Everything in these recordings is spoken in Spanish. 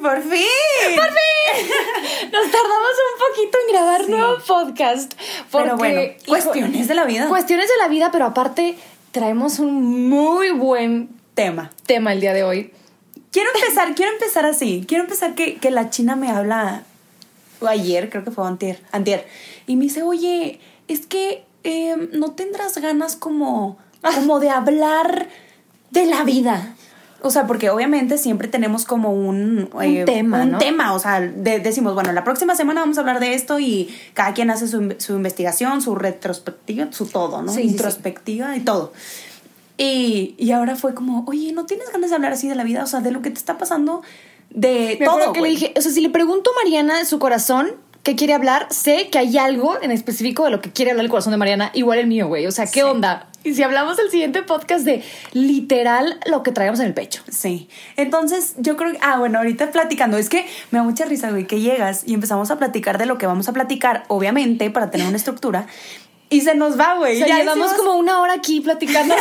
por fin. ¡Por fin! Nos tardamos un poquito en grabar nuevo podcast. Pero bueno, cuestiones de la vida. Cuestiones de la vida, pero aparte traemos un muy buen tema. Tema el día de hoy. Quiero empezar, quiero empezar así. Quiero empezar que, que la china me habla ayer, creo que fue antier, antier, y me dice, oye, es que em, no tendrás ganas como, como de hablar de la vida. O sea, porque obviamente siempre tenemos como un, un tema, un tema. O sea, decimos, bueno, la próxima semana vamos a hablar de esto y cada quien hace su, su investigación, su retrospectiva, su todo, ¿no? Sí, Introspectiva y todo. Y, y ahora fue como, oye, ¿no tienes ganas de hablar así de la vida? O sea, de lo que te está pasando de todo. que le dije, o sea, si le pregunto a Mariana de su corazón qué quiere hablar, sé que hay algo en específico de lo que quiere hablar el corazón de Mariana, igual el mío, güey. O sea, ¿qué onda? Y si hablamos el siguiente podcast de literal lo que traemos en el pecho. Sí. Entonces, yo creo que, ah, bueno, ahorita platicando, es que me da mucha risa, güey, que llegas y empezamos a platicar de lo que vamos a platicar, obviamente, para tener una estructura. Y se nos va, güey. ya llevamos como una hora aquí platicando.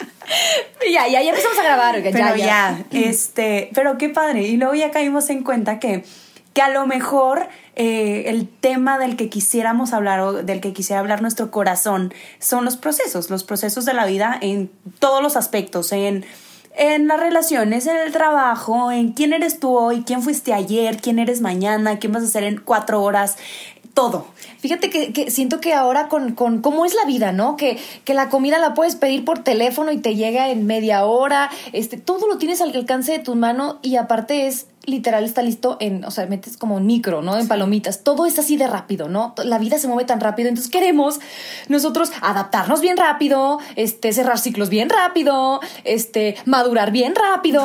ya, ya, ya empezamos a grabar. Pero ya, ya. este, pero qué padre. Y luego ya caímos en cuenta que, que a lo mejor eh, el tema del que quisiéramos hablar o del que quisiera hablar nuestro corazón son los procesos, los procesos de la vida en todos los aspectos, en en las relaciones, en el trabajo, en quién eres tú hoy, quién fuiste ayer, quién eres mañana, quién vas a hacer en cuatro horas, todo. Fíjate que, siento que ahora con, con, cómo es la vida, ¿no? Que, que la comida la puedes pedir por teléfono y te llega en media hora, este, todo lo tienes al alcance de tu mano y aparte es literal está listo en, o sea, metes como en micro, ¿no? En palomitas. Todo es así de rápido, ¿no? La vida se mueve tan rápido, entonces queremos nosotros adaptarnos bien rápido, este, cerrar ciclos bien rápido, este, madurar bien rápido.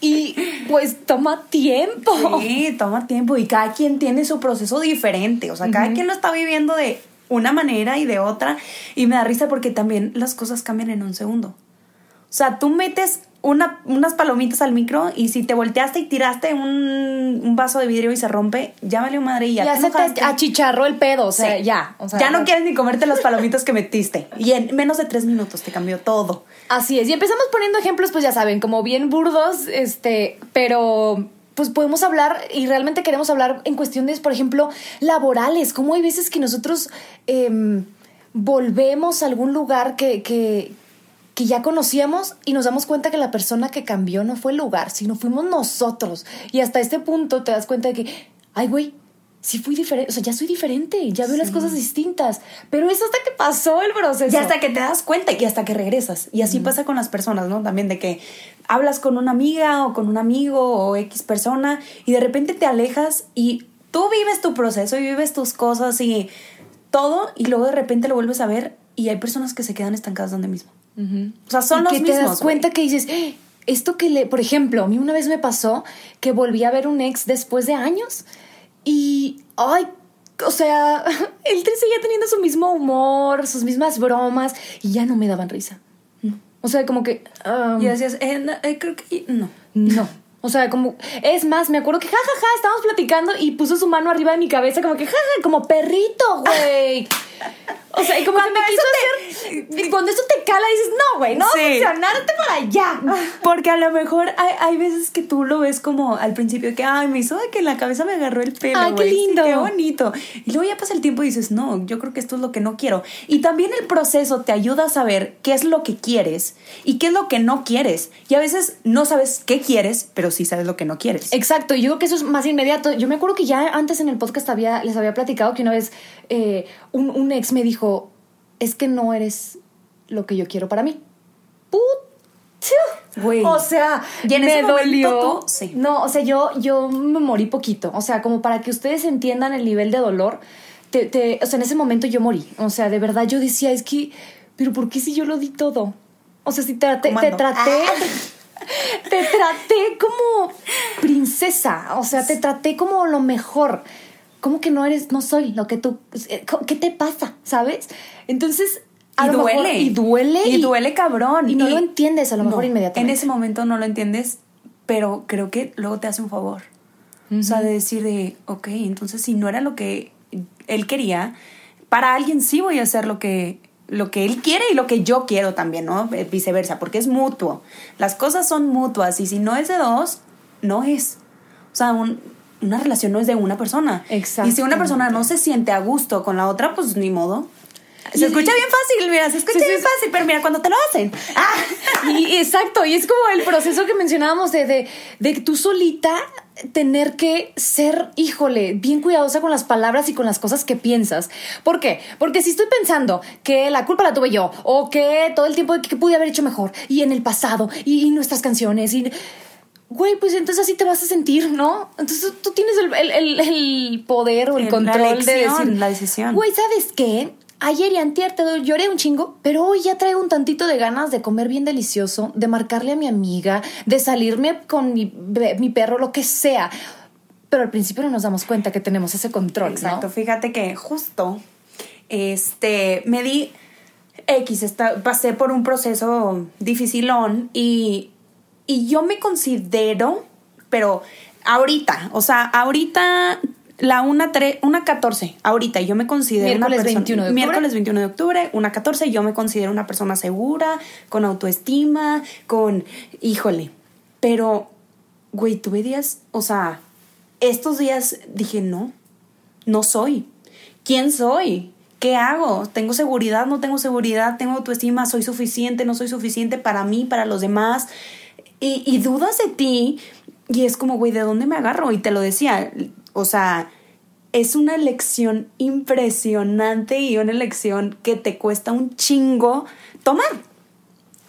Y pues toma tiempo. Sí, toma tiempo. Y cada quien tiene su proceso diferente. O sea, cada quien lo está viviendo de una manera y de otra. Y me da risa porque también las cosas cambian en un segundo. O sea, tú metes una, unas palomitas al micro y si te volteaste y tiraste un, un vaso de vidrio y se rompe, ya valió madre y ya, ya se te achicharró el pedo, o sea, ya. ya no quieres ni comerte las palomitas que metiste. Y en menos de tres minutos te cambió todo. Así es. Y empezamos poniendo ejemplos, pues ya saben, como bien burdos, este, pero pues podemos hablar y realmente queremos hablar en cuestiones, por ejemplo, laborales. Como hay veces que nosotros em, volvemos a algún lugar que, que, que ya conocíamos y nos damos cuenta que la persona que cambió no fue el lugar, sino fuimos nosotros. Y hasta este punto te das cuenta de que, ay, güey, sí fui diferente, o sea, ya soy diferente, ya veo las cosas distintas. Pero es hasta que pasó el proceso. Y hasta que te das cuenta y hasta que regresas. Y así pasa con las personas, ¿no? También de que hablas con una amiga o con un amigo o X persona y de repente te alejas y tú vives tu proceso y vives tus cosas y todo y luego de repente lo vuelves a ver y hay personas que se quedan estancadas donde mismo. O sea, son los que mismos. te das cuenta que dices, eh, esto que le, por ejemplo, a mí una vez me pasó que volví a ver un ex después de años y, ay, o sea, él seguía teniendo su mismo humor, sus mismas bromas y ya no me daban risa. O sea, como que... Um, y decías, eh, eh, creo que no. No. O sea, como, es más, me acuerdo que jajaja, ja, ja, estábamos platicando y puso su mano arriba de mi cabeza, como que jaja, ja, como perrito, güey. O sea, y como cuando que me quiso hacer. cuando eso te cala, dices, no, güey, no sí. funcionarte para allá. Porque a lo mejor hay, hay, veces que tú lo ves como al principio que, ay, me hizo de que en la cabeza me agarró el pelo. Ay, qué lindo. qué bonito. Y luego ya pasa el tiempo y dices, no, yo creo que esto es lo que no quiero. Y también el proceso te ayuda a saber qué es lo que quieres y qué es lo que no quieres. Y a veces no sabes qué quieres, pero sí sabes lo que no quieres. Exacto. Y yo creo que eso es más inmediato. Yo me acuerdo que ya antes en el podcast había, les había platicado que una vez eh, un, un ex me dijo, es que no eres lo que yo quiero para mí. Put Güey. O sea, Y en me ese dolió. tú- sí. No, o sea, yo, yo me morí poquito. O sea, como para que ustedes entiendan el nivel de dolor. Te, te- o sea, en ese momento yo morí. O sea, de verdad yo decía, es que, pero ¿por qué si yo lo di todo? O sea, si traté, te Comando. traté, te traté como princesa. O sea, te traté como lo mejor. ¿Cómo que no eres, no soy lo que tú, eh, qué te pasa? ¿Sabes? Entonces, a y lo duele. mejor- y duele. Y duele cabrón. Y no lo entiendes a lo mejor No, inmediatamente. En ese momento no lo entiendes, pero creo que luego te hace un favor. O sea, de decir de, ok, entonces si no era lo que él quería, para alguien sí voy a hacer lo que, lo que él quiere y lo que yo quiero también, ¿no? Eh, Viceversa, porque es mutuo. Las cosas son mutuas y si no es de dos, no es. O sea, un- una relación no es de una persona. Y si una persona no se siente a gusto con la otra, pues ni modo. Se Y- escucha bien fácil, mira, se escucha sí, bien sí. fácil, pero mira, cuando te lo hacen. Ah, Y exacto, y es como el proceso que mencionábamos de, de, de tú solita tener que ser, híjole, bien cuidadosa con las palabras y con las cosas que piensas. ¿Por qué? Porque si estoy pensando que la culpa la tuve yo, o que todo el tiempo que, pude haber hecho mejor, y en el pasado, y, y nuestras canciones, y... Güey, pues entonces así te vas a sentir, ¿no? Entonces tú tienes el, el- el- el poder o el La control de decir... la decisión. Güey, ¿sabes qué? Ayer y antier te doy- lloré un chingo, pero hoy ya traigo un tantito de ganas de comer bien delicioso, de marcarle a mi amiga, de salirme con mi, mi perro, lo que sea. Pero al principio no nos damos cuenta que tenemos ese control. Exacto, fíjate que justo este me di X, esta- pasé por un proceso dificilón y, y yo me considero, pero ahorita, o sea, ahorita la una, tre- una 14, ahorita yo me considero Miércoles una persona, 21 de octubre. Miércoles 21 de octubre, una 14, yo me considero una persona segura, con autoestima, con, híjole, pero, güey, tuve días, o sea, estos días dije, no, no soy. ¿Quién soy? ¿Qué hago? ¿Tengo seguridad? ¿No tengo seguridad? ¿Tengo autoestima? ¿Soy suficiente? ¿No soy suficiente para mí, para los demás? Y, y dudas de ti. Y es como, güey, ¿de dónde me agarro? Y te lo decía, o sea, es una elección impresionante y una elección que te cuesta un chingo tomar.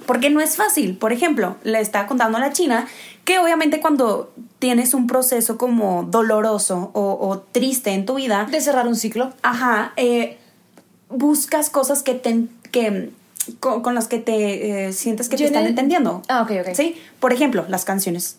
Porque no es fácil. Por ejemplo, le estaba contando a la China que obviamente cuando tienes un proceso como doloroso o, o triste en tu vida, De cerrar un ciclo. ajá, eh, buscas cosas que te, que, con, con las que te eh, sientes que Yo te están el- entendiendo. Ah, ok, ok. Sí, por ejemplo, las canciones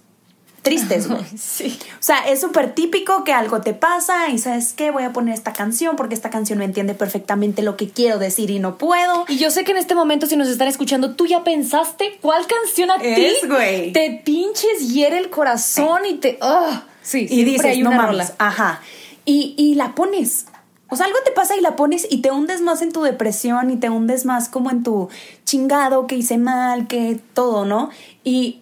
tristes, güey. Sí. O sea, es súper típico que algo te pasa y sabes qué, voy a poner esta canción porque esta canción me entiende perfectamente lo que quiero decir y no puedo. Y yo sé que en este momento, si nos están escuchando, tú ya pensaste cuál canción a ti güey. te pinches hiere el corazón y te. ¡ah! sí, y dices, hay no mames, ajá. Y, y la pones. O sea, algo te pasa y la pones y te hundes más en tu depresión y te hundes más como en tu chingado, que hice mal, que todo, ¿no? Y,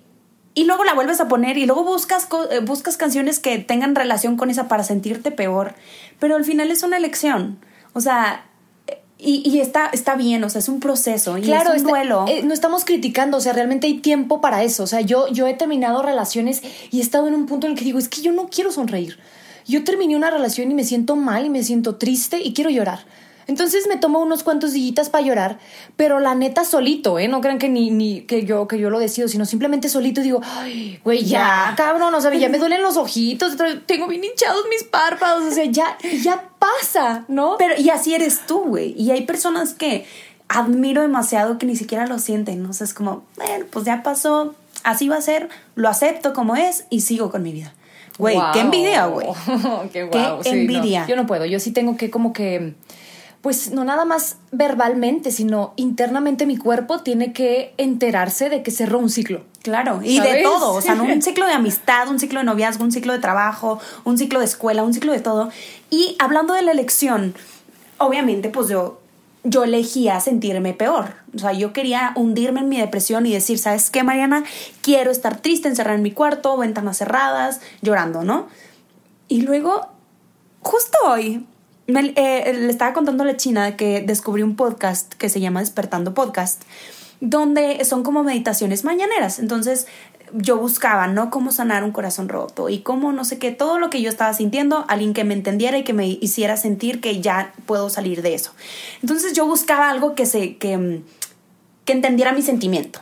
y luego la vuelves a poner y luego buscas, eh, buscas canciones que tengan relación con esa para sentirte peor. Pero al final es una elección. O sea, y, y está, está bien, o sea, es un proceso y Claro, es un está- duelo. eh, no estamos criticando, o sea, realmente hay tiempo para eso. O sea, yo, yo he terminado relaciones y he estado en un punto en el que digo, es que yo no quiero sonreír. Yo terminé una relación y me siento mal y me siento triste y quiero llorar. Entonces me tomo unos cuantos días para llorar, pero la neta solito, ¿eh? No crean que ni, ni que yo que yo lo decido, sino simplemente solito digo, ay, güey, ya, Ya. cabrón, o sea, ya me duelen los ojitos, tengo bien hinchados mis párpados, o sea, ya, ya pasa, ¿no? Pero, y así eres tú, güey. Y hay personas que admiro demasiado que ni siquiera lo sienten. O sea, es como, bueno, pues ya pasó, así va a ser, lo acepto como es y sigo con mi vida. Güey, qué Wow. envidia, güey. qué Qué guau, sí, no. envidia. Yo no puedo, yo sí tengo que como que, pues no nada más verbalmente, sino internamente mi cuerpo tiene que enterarse de que cerró un ciclo. Claro, y de todo, o sea, ¿no? un ciclo de amistad, un ciclo de noviazgo, un ciclo de trabajo, un ciclo de escuela, un ciclo de todo. Y hablando de la elección, obviamente, pues yo, yo elegía sentirme peor. O sea, yo quería hundirme en mi depresión y decir, ¿sabes qué, Mariana? Quiero estar triste, encerrada en mi cuarto, ventanas cerradas, llorando, ¿no? Y luego, justo hoy, eh, le estaba contando a la China que descubrí un podcast que se llama Despertando Podcast, donde son como meditaciones mañaneras. Entonces yo buscaba, ¿no? Cómo sanar un corazón roto y cómo no sé qué, todo lo que yo estaba sintiendo, alguien que me entendiera y que me hiciera sentir que ya puedo salir de eso. Entonces yo buscaba algo que se, que, que entendiera mi sentimiento.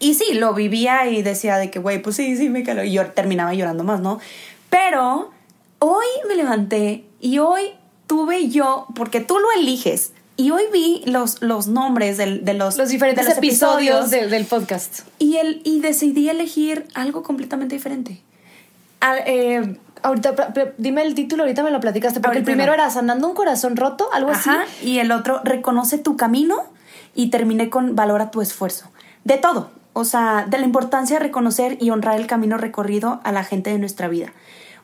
Y sí, lo vivía y decía de que, güey, pues sí, sí, me caló. Y yo terminaba llorando más, ¿no? Pero hoy me levanté y hoy tuve yo, porque tú lo eliges, y hoy vi los, los nombres del- de, los, Los diferentes de los episodios, del- del podcast. y, el, y decidí elegir algo completamente diferente. Ah, eh, Ahorita, dime el título, ahorita me lo platicaste, porque el primero no. era Sanando un corazón roto, algo Ajá, así. y el otro, reconoce tu camino y terminé con valora tu esfuerzo. De todo. O sea, de la importancia de reconocer y honrar el camino recorrido a la gente de nuestra vida.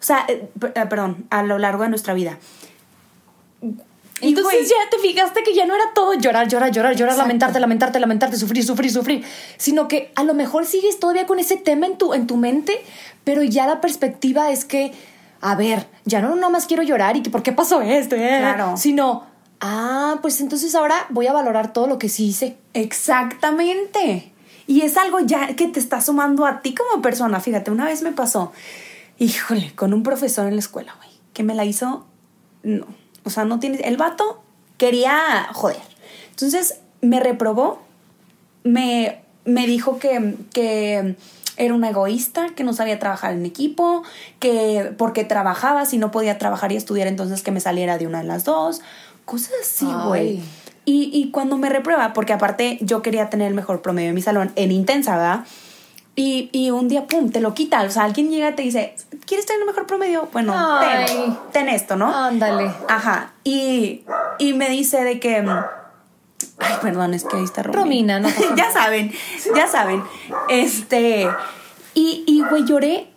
O sea, eh, eh, perdón, a lo largo de nuestra vida. Y, Entonces ya te fijaste que ya no era todo llorar, llorar, llorar, llorar, lamentarte, lamentarte, lamentarte, sufrir, sufrir, sufrir, sino que a lo mejor sigues todavía con ese tema en tu, en tu mente, pero ya la perspectiva es que, a ver, ya no nada más quiero llorar y que por qué pasó esto, eh? Claro. sino, ah, pues entonces ahora voy a valorar todo lo que sí hice. Exactamente. Y es algo ya que te está sumando a ti como persona. Fíjate, una vez me pasó, híjole, con un profesor en la escuela, güey, que me la hizo, no, o sea, no tiene, el vato quería joder. Entonces me reprobó, me, me dijo que, que era una egoísta, que no sabía trabajar en equipo, que porque trabajaba, si no podía trabajar y estudiar, entonces que me saliera de una de las dos. Cosas así, güey. Y, y cuando me reprueba, porque aparte yo quería tener el mejor promedio en mi salón, en intensa, ¿verdad? Y, y un día, pum, te lo quita. O sea, alguien llega y te dice, ¿quieres tener el mejor promedio? Bueno, ten, ten esto, ¿no? Ándale. Ajá. Y, y me dice de que. mm, Ay, perdón, es que ahí está Romina. Romina, no ya saben, ya saben. Este. Y, y, güey, lloré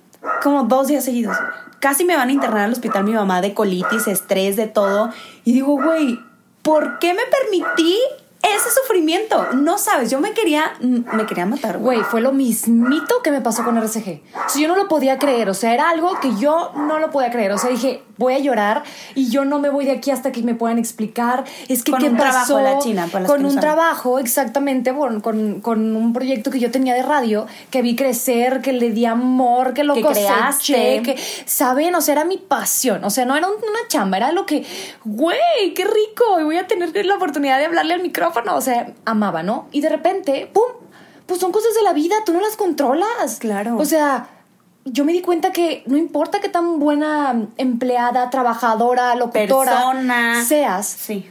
como dos días seguidos. Casi me van a internar al hospital mi mamá de colitis, estrés, de todo. Y digo, güey, ¿por qué me permití ese sufrimiento? No sabes, yo me quería. Me quería matar. Güey, fue lo mismito que me pasó con RCG. O sea, yo no lo podía creer. O sea, era algo que yo no lo podía creer. O sea, dije, voy a llorar y yo no me voy de aquí hasta que me puedan explicar. Es que, Con ¿qué un trabajo pasó? la China, para Con un saben. trabajo, exactamente, con, con, con un proyecto que yo tenía de radio, que vi crecer, que le di amor, que lo Que coseché, creaste. que, ¿saben? O sea, era mi pasión. O sea, no era un- una chamba, era lo que, güey, qué rico. Y voy a tener la oportunidad de hablarle al micrófono. O sea, amaba, ¿no? Y de repente, ¡pum! Pues son cosas de la vida, tú no las controlas. Claro. O sea, yo me di cuenta que no importa qué tan buena empleada, trabajadora, locutora Persona. seas, Sí,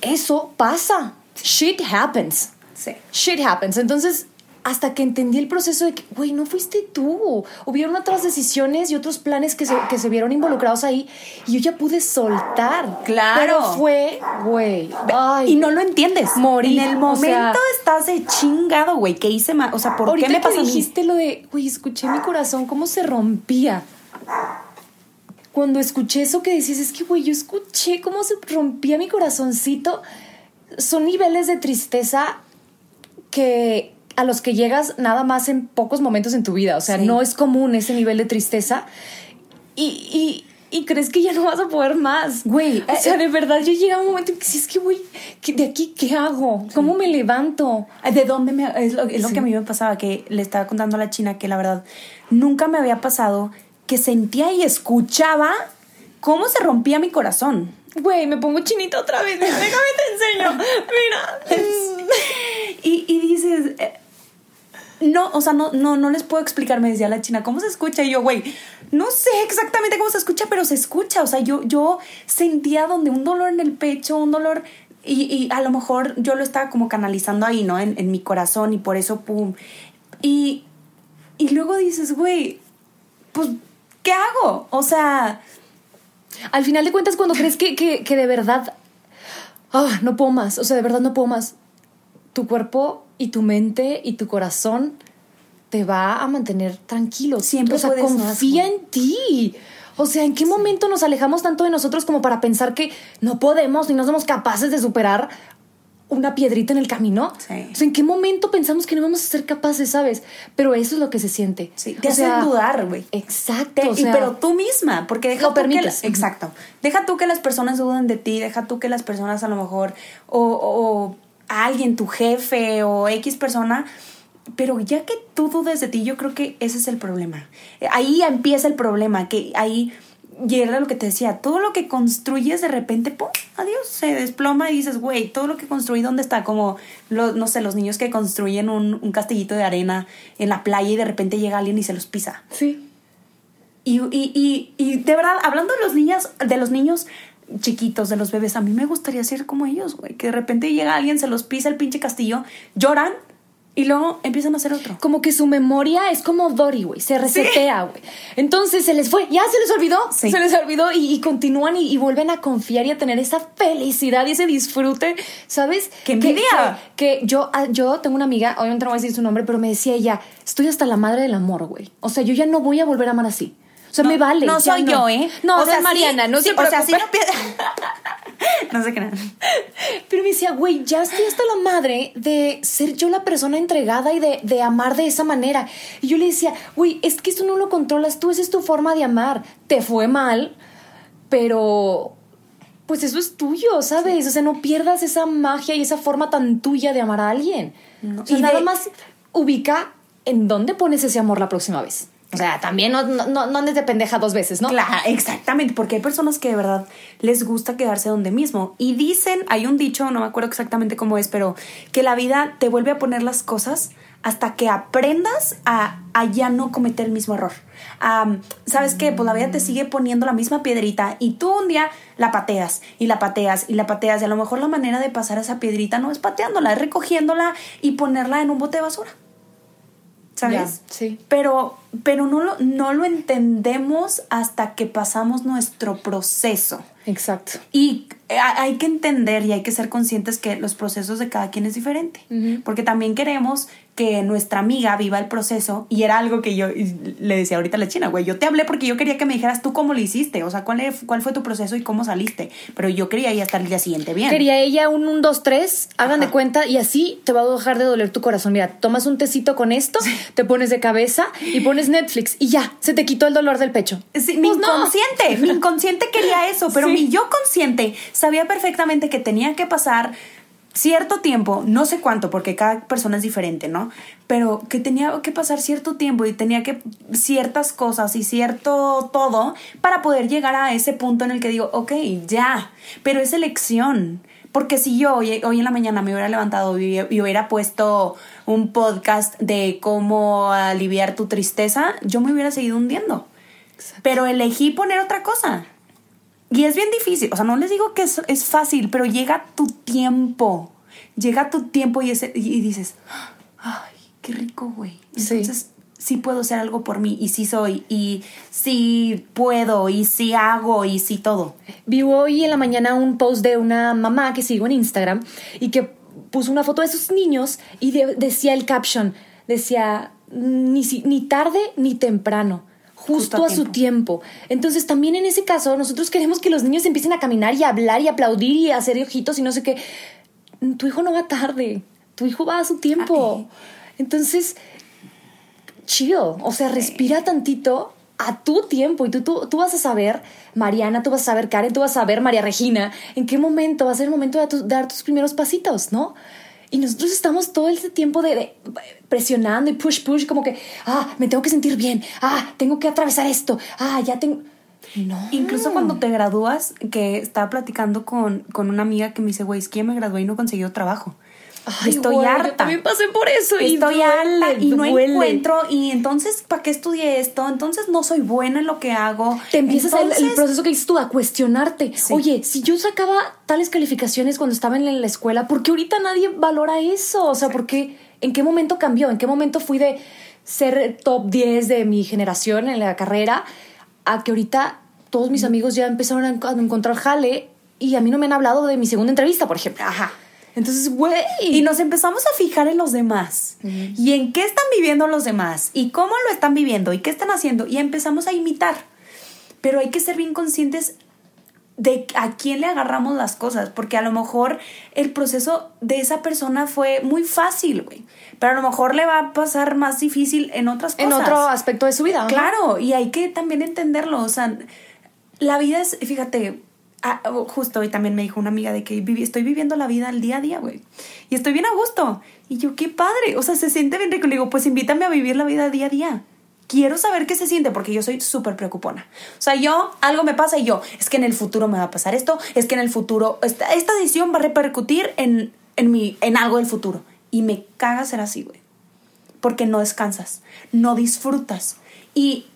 eso pasa. Shit happens. sí. Shit happens. Entonces, hasta que entendí el proceso de que, güey, no fuiste tú. Hubieron otras decisiones y otros planes que se, que se vieron involucrados ahí y yo ya pude soltar. Claro. Pero fue, güey. Y no lo entiendes. Morí, En el o momento sea- estás de chingado, güey. ¿Qué hice mal? O sea, ¿por Ahorita qué me mí? dijiste lo de, güey, escuché mi corazón, cómo se rompía. Cuando escuché eso que decías, es que, güey, yo escuché cómo se rompía mi corazoncito. Son niveles de tristeza que a los que llegas nada más en pocos momentos en tu vida. O sea, Sí. no es común ese nivel de tristeza. Y, y, y crees que ya no vas a poder más. Güey, o sea, eh, de verdad, yo llegué a un momento en que sí, es que, güey, ¿qué- ¿de aquí qué hago? ¿Cómo me levanto? ¿De dónde me.? Es lo, es lo Sí. que a mí me pasaba, que le estaba contando a la china que la verdad nunca me había pasado que sentía y escuchaba cómo se rompía mi corazón. Güey, me pongo chinita otra vez. Déjame te enseño. Mira. Y, y dices. eh, no, o sea, no, no, no les puedo explicar, me decía la china, ¿cómo se escucha? Y yo, güey, no sé exactamente cómo se escucha, pero se escucha. O sea, yo, yo sentía donde un dolor en el pecho, un dolor. Y, y a lo mejor yo lo estaba como canalizando ahí, ¿no? En, en mi corazón y por eso, pum. Y, y luego dices, güey, pues, ¿qué hago? O sea, Al final de cuentas, cuando crees que, que, que de verdad. ah, no puedo más. O sea, de verdad no puedo más. Tu cuerpo y tu mente y tu corazón te va a mantener tranquilo. Siempre o sea, puedes confía en ti. O sea, ¿en qué momento nos alejamos tanto de nosotros como para pensar que no podemos ni no somos capaces de superar una piedrita en el camino? Sí. O sea, ¿en qué momento pensamos que no vamos a ser capaces, sabes? Pero eso es lo que se siente. sí, te O hacen sea, dudar, güey. Exacto. Te- o y- sea, pero tú misma, porque deja Lo tú que exacto. Deja tú que las personas duden de ti, deja tú que las personas a lo mejor, o, o alguien, tu jefe o X persona, pero ya que tú dudes de ti, yo creo que ese es el problema. Ahí empieza el problema, que ahí y era lo que te decía, todo lo que construyes de repente, ¡pum! Adiós, se desploma y dices, güey, todo lo que construí, ¿dónde está? Como, los, no sé, los niños que construyen un, un castillito de arena en la playa y de repente llega alguien y se los pisa. Sí. Y, y, y, y de verdad, hablando de los niños, de los niños chiquitos, de los bebés, a mí me gustaría ser como ellos, güey. Que de repente llega alguien, se los pisa el pinche castillo, lloran y luego empiezan a hacer otro. Como que su memoria es como Dory, güey. Se resetea, güey. Entonces se les fue. Ya se les olvidó. Sí. Se les olvidó y, y continúan y, y vuelven a confiar y a tener esa felicidad y ese disfrute, ¿sabes? ¡Qué envidia! Que, que yo, ah, yo tengo una amiga, obviamente no voy a decir su nombre, pero me decía ella, estoy hasta la madre del amor, güey. O sea, yo ya no voy a volver a amar así. Sea, me vale. No soy yo, ¿eh? No, o no sea, Mariana, sí, no sí, se O sea, sí preocupe. no no sé qué nada. Pero me decía, güey, ya estoy hasta la madre de ser yo la persona entregada y de, de amar de esa manera. Y yo le decía, güey, es que esto no lo controlas tú, esa es tu forma de amar. Te fue mal, pero pues eso es tuyo, ¿sabes? O sea, no pierdas esa magia y esa forma tan tuya de amar a alguien. No. O sea, Y nada de- más ubica en dónde pones ese amor la próxima vez. O sea, también no, no, no, andes de pendeja dos veces, ¿no? Claro, exactamente, porque hay personas que de verdad les gusta quedarse donde mismo. Y dicen, hay un dicho, no me acuerdo exactamente cómo es, pero que la vida te vuelve a poner las cosas hasta que aprendas a, a ya no cometer el mismo error. Am, ¿Sabes qué? Pues la vida te sigue poniendo la misma piedrita y tú un día la pateas y la pateas y la pateas y a lo mejor la manera de pasar esa piedrita no es pateándola, es recogiéndola y ponerla en un bote de basura. ¿Sabes? Sí. Pero, pero no, lo, no lo entendemos hasta que pasamos nuestro proceso. Exacto. Y eh, hay que entender y hay que ser conscientes que los procesos de cada quien es diferente. Porque también queremos que nuestra amiga viva el proceso y era algo que yo le decía ahorita a la china, güey, yo te hablé porque yo quería que me dijeras tú cómo lo hiciste, o sea, cuál, cuál fue tu proceso y cómo saliste, pero yo quería ya estar el día siguiente bien. Quería ella un 1, 2, 3, hagan de cuenta y así te va a dejar de doler tu corazón. Mira, tomas un tecito con esto, te pones de cabeza y pones Netflix y ya, se te quitó el dolor del pecho. Sí, mi Pues no. inconsciente, mi inconsciente quería eso, pero Sí. mi yo consciente sabía perfectamente que tenía que pasar cierto tiempo, no sé cuánto, porque cada persona es diferente, ¿no? Pero que tenía que pasar cierto tiempo y tenía que ciertas cosas y cierto todo para poder llegar a ese punto en el que digo, ok, ya, pero es elección. Porque si yo hoy, hoy en la mañana me hubiera levantado y, y hubiera puesto un podcast de cómo aliviar tu tristeza, yo me hubiera seguido hundiendo. Pero elegí poner otra cosa. Y es bien difícil. O sea, no les digo que es, es fácil, pero llega tu tiempo. Llega tu tiempo y, ese- y dices, ay, qué rico, güey. Entonces, sí. Puedo hacer algo por mí. Y sí soy. Y sí puedo. Y sí hago. Y sí todo. Vi hoy en la mañana un post de una mamá que sigo en Instagram y que puso una foto de sus niños y de- decía el caption, decía, ni, si- ni tarde ni temprano. Justo, Justo a a, su tiempo. Entonces, también en ese caso, nosotros queremos que los niños empiecen a caminar y a hablar y aplaudir y a hacer ojitos y no sé qué. Tu hijo no va tarde. Tu hijo va a su tiempo. Entonces, chill. O sea, respira tantito a tu tiempo y tú, tú, tú vas a saber, Mariana, tú vas a saber, Karen, tú vas a saber, María Regina, en qué momento va a ser el momento de tu- dar tus primeros pasitos, ¿no? Y nosotros estamos todo ese tiempo de, de presionando y push, push, como que, ah, me tengo que sentir bien, ah, tengo que atravesar esto, ah, ya tengo... No. Incluso cuando te gradúas, que estaba platicando con, con una amiga que me dice, güey, es que ya me gradué y no he conseguido trabajo. Ay, Estoy güey, harta. Yo también pasé por eso y Estoy duele, harta y no encuentro. Y entonces, ¿para qué estudié esto? Entonces no soy buena en lo que hago. Te empiezas el- el, Entonces, proceso que dices tú a cuestionarte. Sí. Oye, si yo sacaba tales calificaciones cuando estaba en la escuela, ¿por qué ahorita nadie valora eso? O sea, ¿por qué? ¿En qué momento cambió? ¿En qué momento fui de ser top 10 de mi generación en la carrera a que ahorita todos mis amigos ya empezaron a encontrar jale y a mí no me han hablado de mi segunda entrevista, por ejemplo? Ajá. Entonces, güey. Y nos empezamos a fijar en los demás y en qué están viviendo los demás y cómo lo están viviendo y qué están haciendo y empezamos a imitar. Pero hay que ser bien conscientes de a quién le agarramos las cosas, porque a lo mejor el proceso de esa persona fue muy fácil, güey, pero a lo mejor le va a pasar más difícil en otras cosas. en otro aspecto de su vida. Claro, y hay que también entenderlo. O sea, la vida es, fíjate, ah, justo hoy también me dijo una amiga de que estoy viviendo la vida al día a día, güey. Y estoy bien a gusto. Y yo, qué padre. O sea, se siente bien rico. Le digo, pues invítame a vivir la vida día a día. quiero saber qué se siente porque yo soy súper preocupona. O sea, yo, algo me pasa y yo, es que en el futuro me va a pasar esto, es que en el futuro, esta, esta decisión va a repercutir en, en, mi, en algo del futuro. Y me caga ser así, güey. Porque no descansas, no disfrutas. Y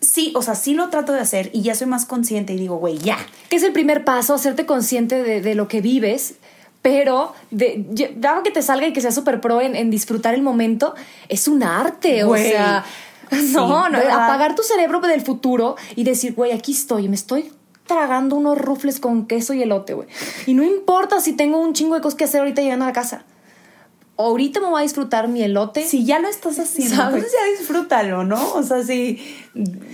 sí, o sea, sí lo trato de hacer y ya soy más consciente y digo, güey, ya. Que es el primer paso, hacerte consciente de, de lo que vives, pero de, dado que te salga y que seas súper pro en, en disfrutar el momento, es un arte, Güey. o sea, Sí, no, no, ¿verdad? apagar tu cerebro del futuro y decir, güey, aquí estoy, me estoy tragando unos rufles con queso y elote, güey. Y no importa si tengo un chingo de cosas que hacer ahorita llegando a la casa. Ahorita me voy a disfrutar mi elote. Si ya lo estás haciendo, ¿Sabes? entonces ya disfrútalo, ¿no? O sea, sí,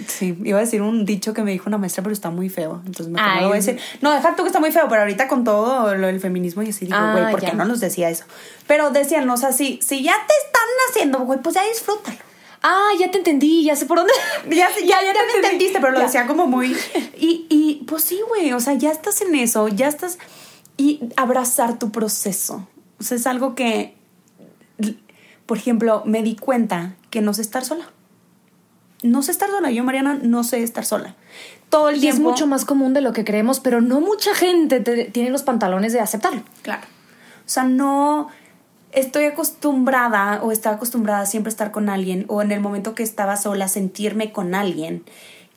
sí, iba a decir un dicho que me dijo una maestra, pero está muy feo. Entonces Ay. lo voy a decir. No, dejar tú que está muy feo, pero ahorita con todo lo del feminismo y así digo, Ah, güey, ¿por qué no nos decía eso? Pero decían, o sea, si, si ya te están haciendo, güey, pues ya disfrútalo. Ah, ya te entendí, ya sé por dónde. Ya, ya, ya, te me entendiste, pero lo decía como muy... Y, y pues sí, güey, o sea, ya estás en eso, ya estás... Y abrazar tu proceso. O sea, es algo que, por ejemplo, me di cuenta que no sé estar sola. No sé estar sola. Yo, Mariana, no sé estar sola. Todo el Y es mucho más común de lo que creemos, pero no mucha gente te- tiene los pantalones de aceptarlo. Claro. O sea, no estoy acostumbrada o estaba acostumbrada a siempre estar con alguien o en el momento que estaba sola sentirme con alguien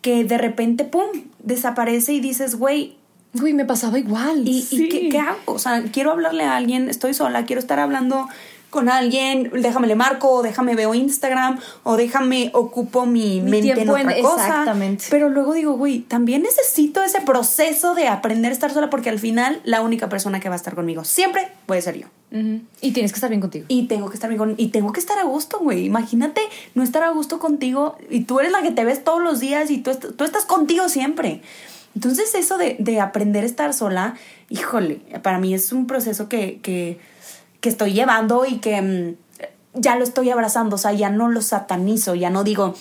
que de repente, ¡pum!, desaparece y dices, güey, Güey, me pasaba igual. ¿y, y Sí. qué, qué hago? O sea, quiero hablarle a alguien, estoy sola, quiero estar hablando con alguien, déjame le marco, o déjame veo Instagram, o déjame ocupo mi, Mi mente en otra cosa. exactamente. Pero luego digo, güey, también necesito ese proceso de aprender a estar sola porque al final la única persona que va a estar conmigo siempre puede ser yo. Y tienes que estar bien contigo. Y tengo que estar bien y tengo que estar a gusto, güey. Imagínate no estar a gusto contigo y tú eres la que te ves todos los días y tú, est- tú estás contigo siempre. Entonces eso de, de aprender a estar sola, híjole, para mí es un proceso que, que, que estoy llevando y que mm, ya lo estoy abrazando, o sea, ya no lo satanizo, ya no digo,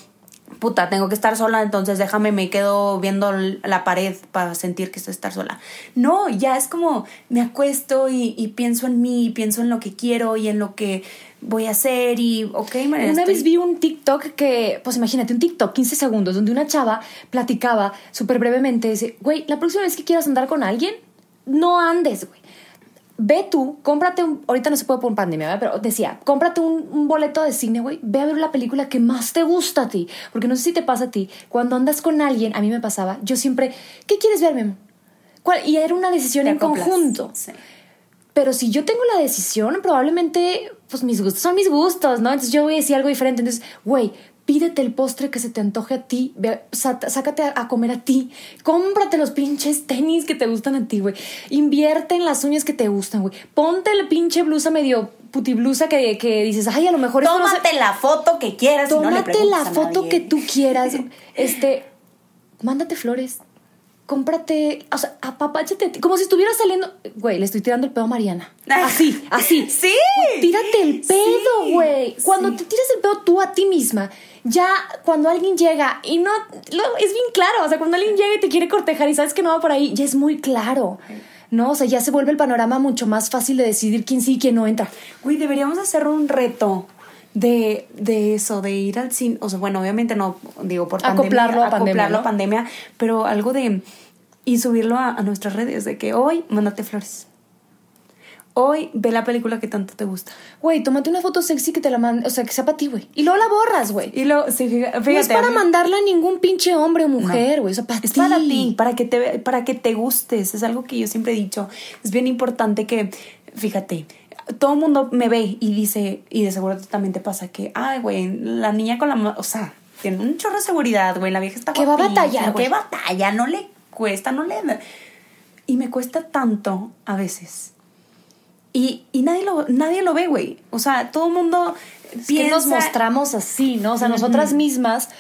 puta, tengo que estar sola, entonces déjame, me quedo viendo la pared para sentir que estoy estar sola. No, ya es como me acuesto y, y pienso en mí, y pienso en lo que quiero y en lo que voy a hacer y, ok, Mariana, Una estoy- vez vi un TikTok que, pues imagínate, un TikTok, 15 segundos, donde una chava platicaba súper brevemente, dice, güey, la próxima vez que quieras andar con alguien, no andes, güey. Ve tú, cómprate un, ahorita no se puede por pandemia, ¿verdad? pero decía, cómprate un, un boleto de cine, güey, ve a ver la película que más te gusta a ti, porque no sé si te pasa a ti, cuando andas con alguien, a mí me pasaba, yo siempre, ¿qué quieres ver, Memo? ¿Cuál? Y era una decisión te en acoplas. conjunto. Sí. Pero si yo tengo la decisión, probablemente, pues mis gustos son mis gustos, ¿no? Entonces yo voy a decir algo diferente. Entonces, güey, pídete el postre que se te antoje a ti, ve- sácate a, a comer a ti, cómprate los pinches tenis que te gustan a ti, güey. Invierte en las uñas que te gustan, güey. Ponte la pinche blusa medio putiblusa que, que dices, ay, a lo mejor esto no se- Tómate la foto que quieras y no le Tómate la foto que tú quieras. Este, mándate flores. Cómprate, o sea, apapáchate como si estuvieras saliendo. Güey, le estoy tirando el pedo a Mariana. Así, así. Sí. Güey, Tírate el pedo, Sí, güey. Cuando sí. te tiras el pedo tú a ti misma, ya cuando alguien llega y no. lo- es bien claro. O sea, cuando alguien llega y te quiere cortejar y sabes que no va por ahí, ya es muy claro. ¿No? O sea, ya se vuelve el panorama mucho más fácil de decidir quién sí y quién no entra. Güey, deberíamos hacer un reto de, de eso, de ir al cine. O sea, bueno, obviamente no, digo, por Acoplarlo pandemia. a pandemia, acoplarlo ¿no? a pandemia, pero algo de. Y subirlo a, a nuestras redes, de que hoy mándate flores. Hoy ve la película que tanto te gusta. Güey, tómate una foto sexy que te la mande, o sea, que sea para ti, güey. Y luego la borras, güey. Y lo, sí, fíjate, No es para mandarla a ningún pinche hombre o mujer, güey. O sea, para Es ti. para ti, para que te para que te gustes. Es algo que yo siempre he dicho. Es bien importante que, fíjate, todo el mundo me ve y dice, y de seguro también te pasa que, ay, güey, la niña con la, o sea, tiene un chorro de seguridad, güey, la vieja está Que va a batallar. Que batalla, no le cuesta, no le... Y me cuesta tanto a veces. Y, y nadie, lo, nadie lo ve, güey. O sea, todo el mundo Es piensa... que nos mostramos así, ¿no? O sea, nosotras mismas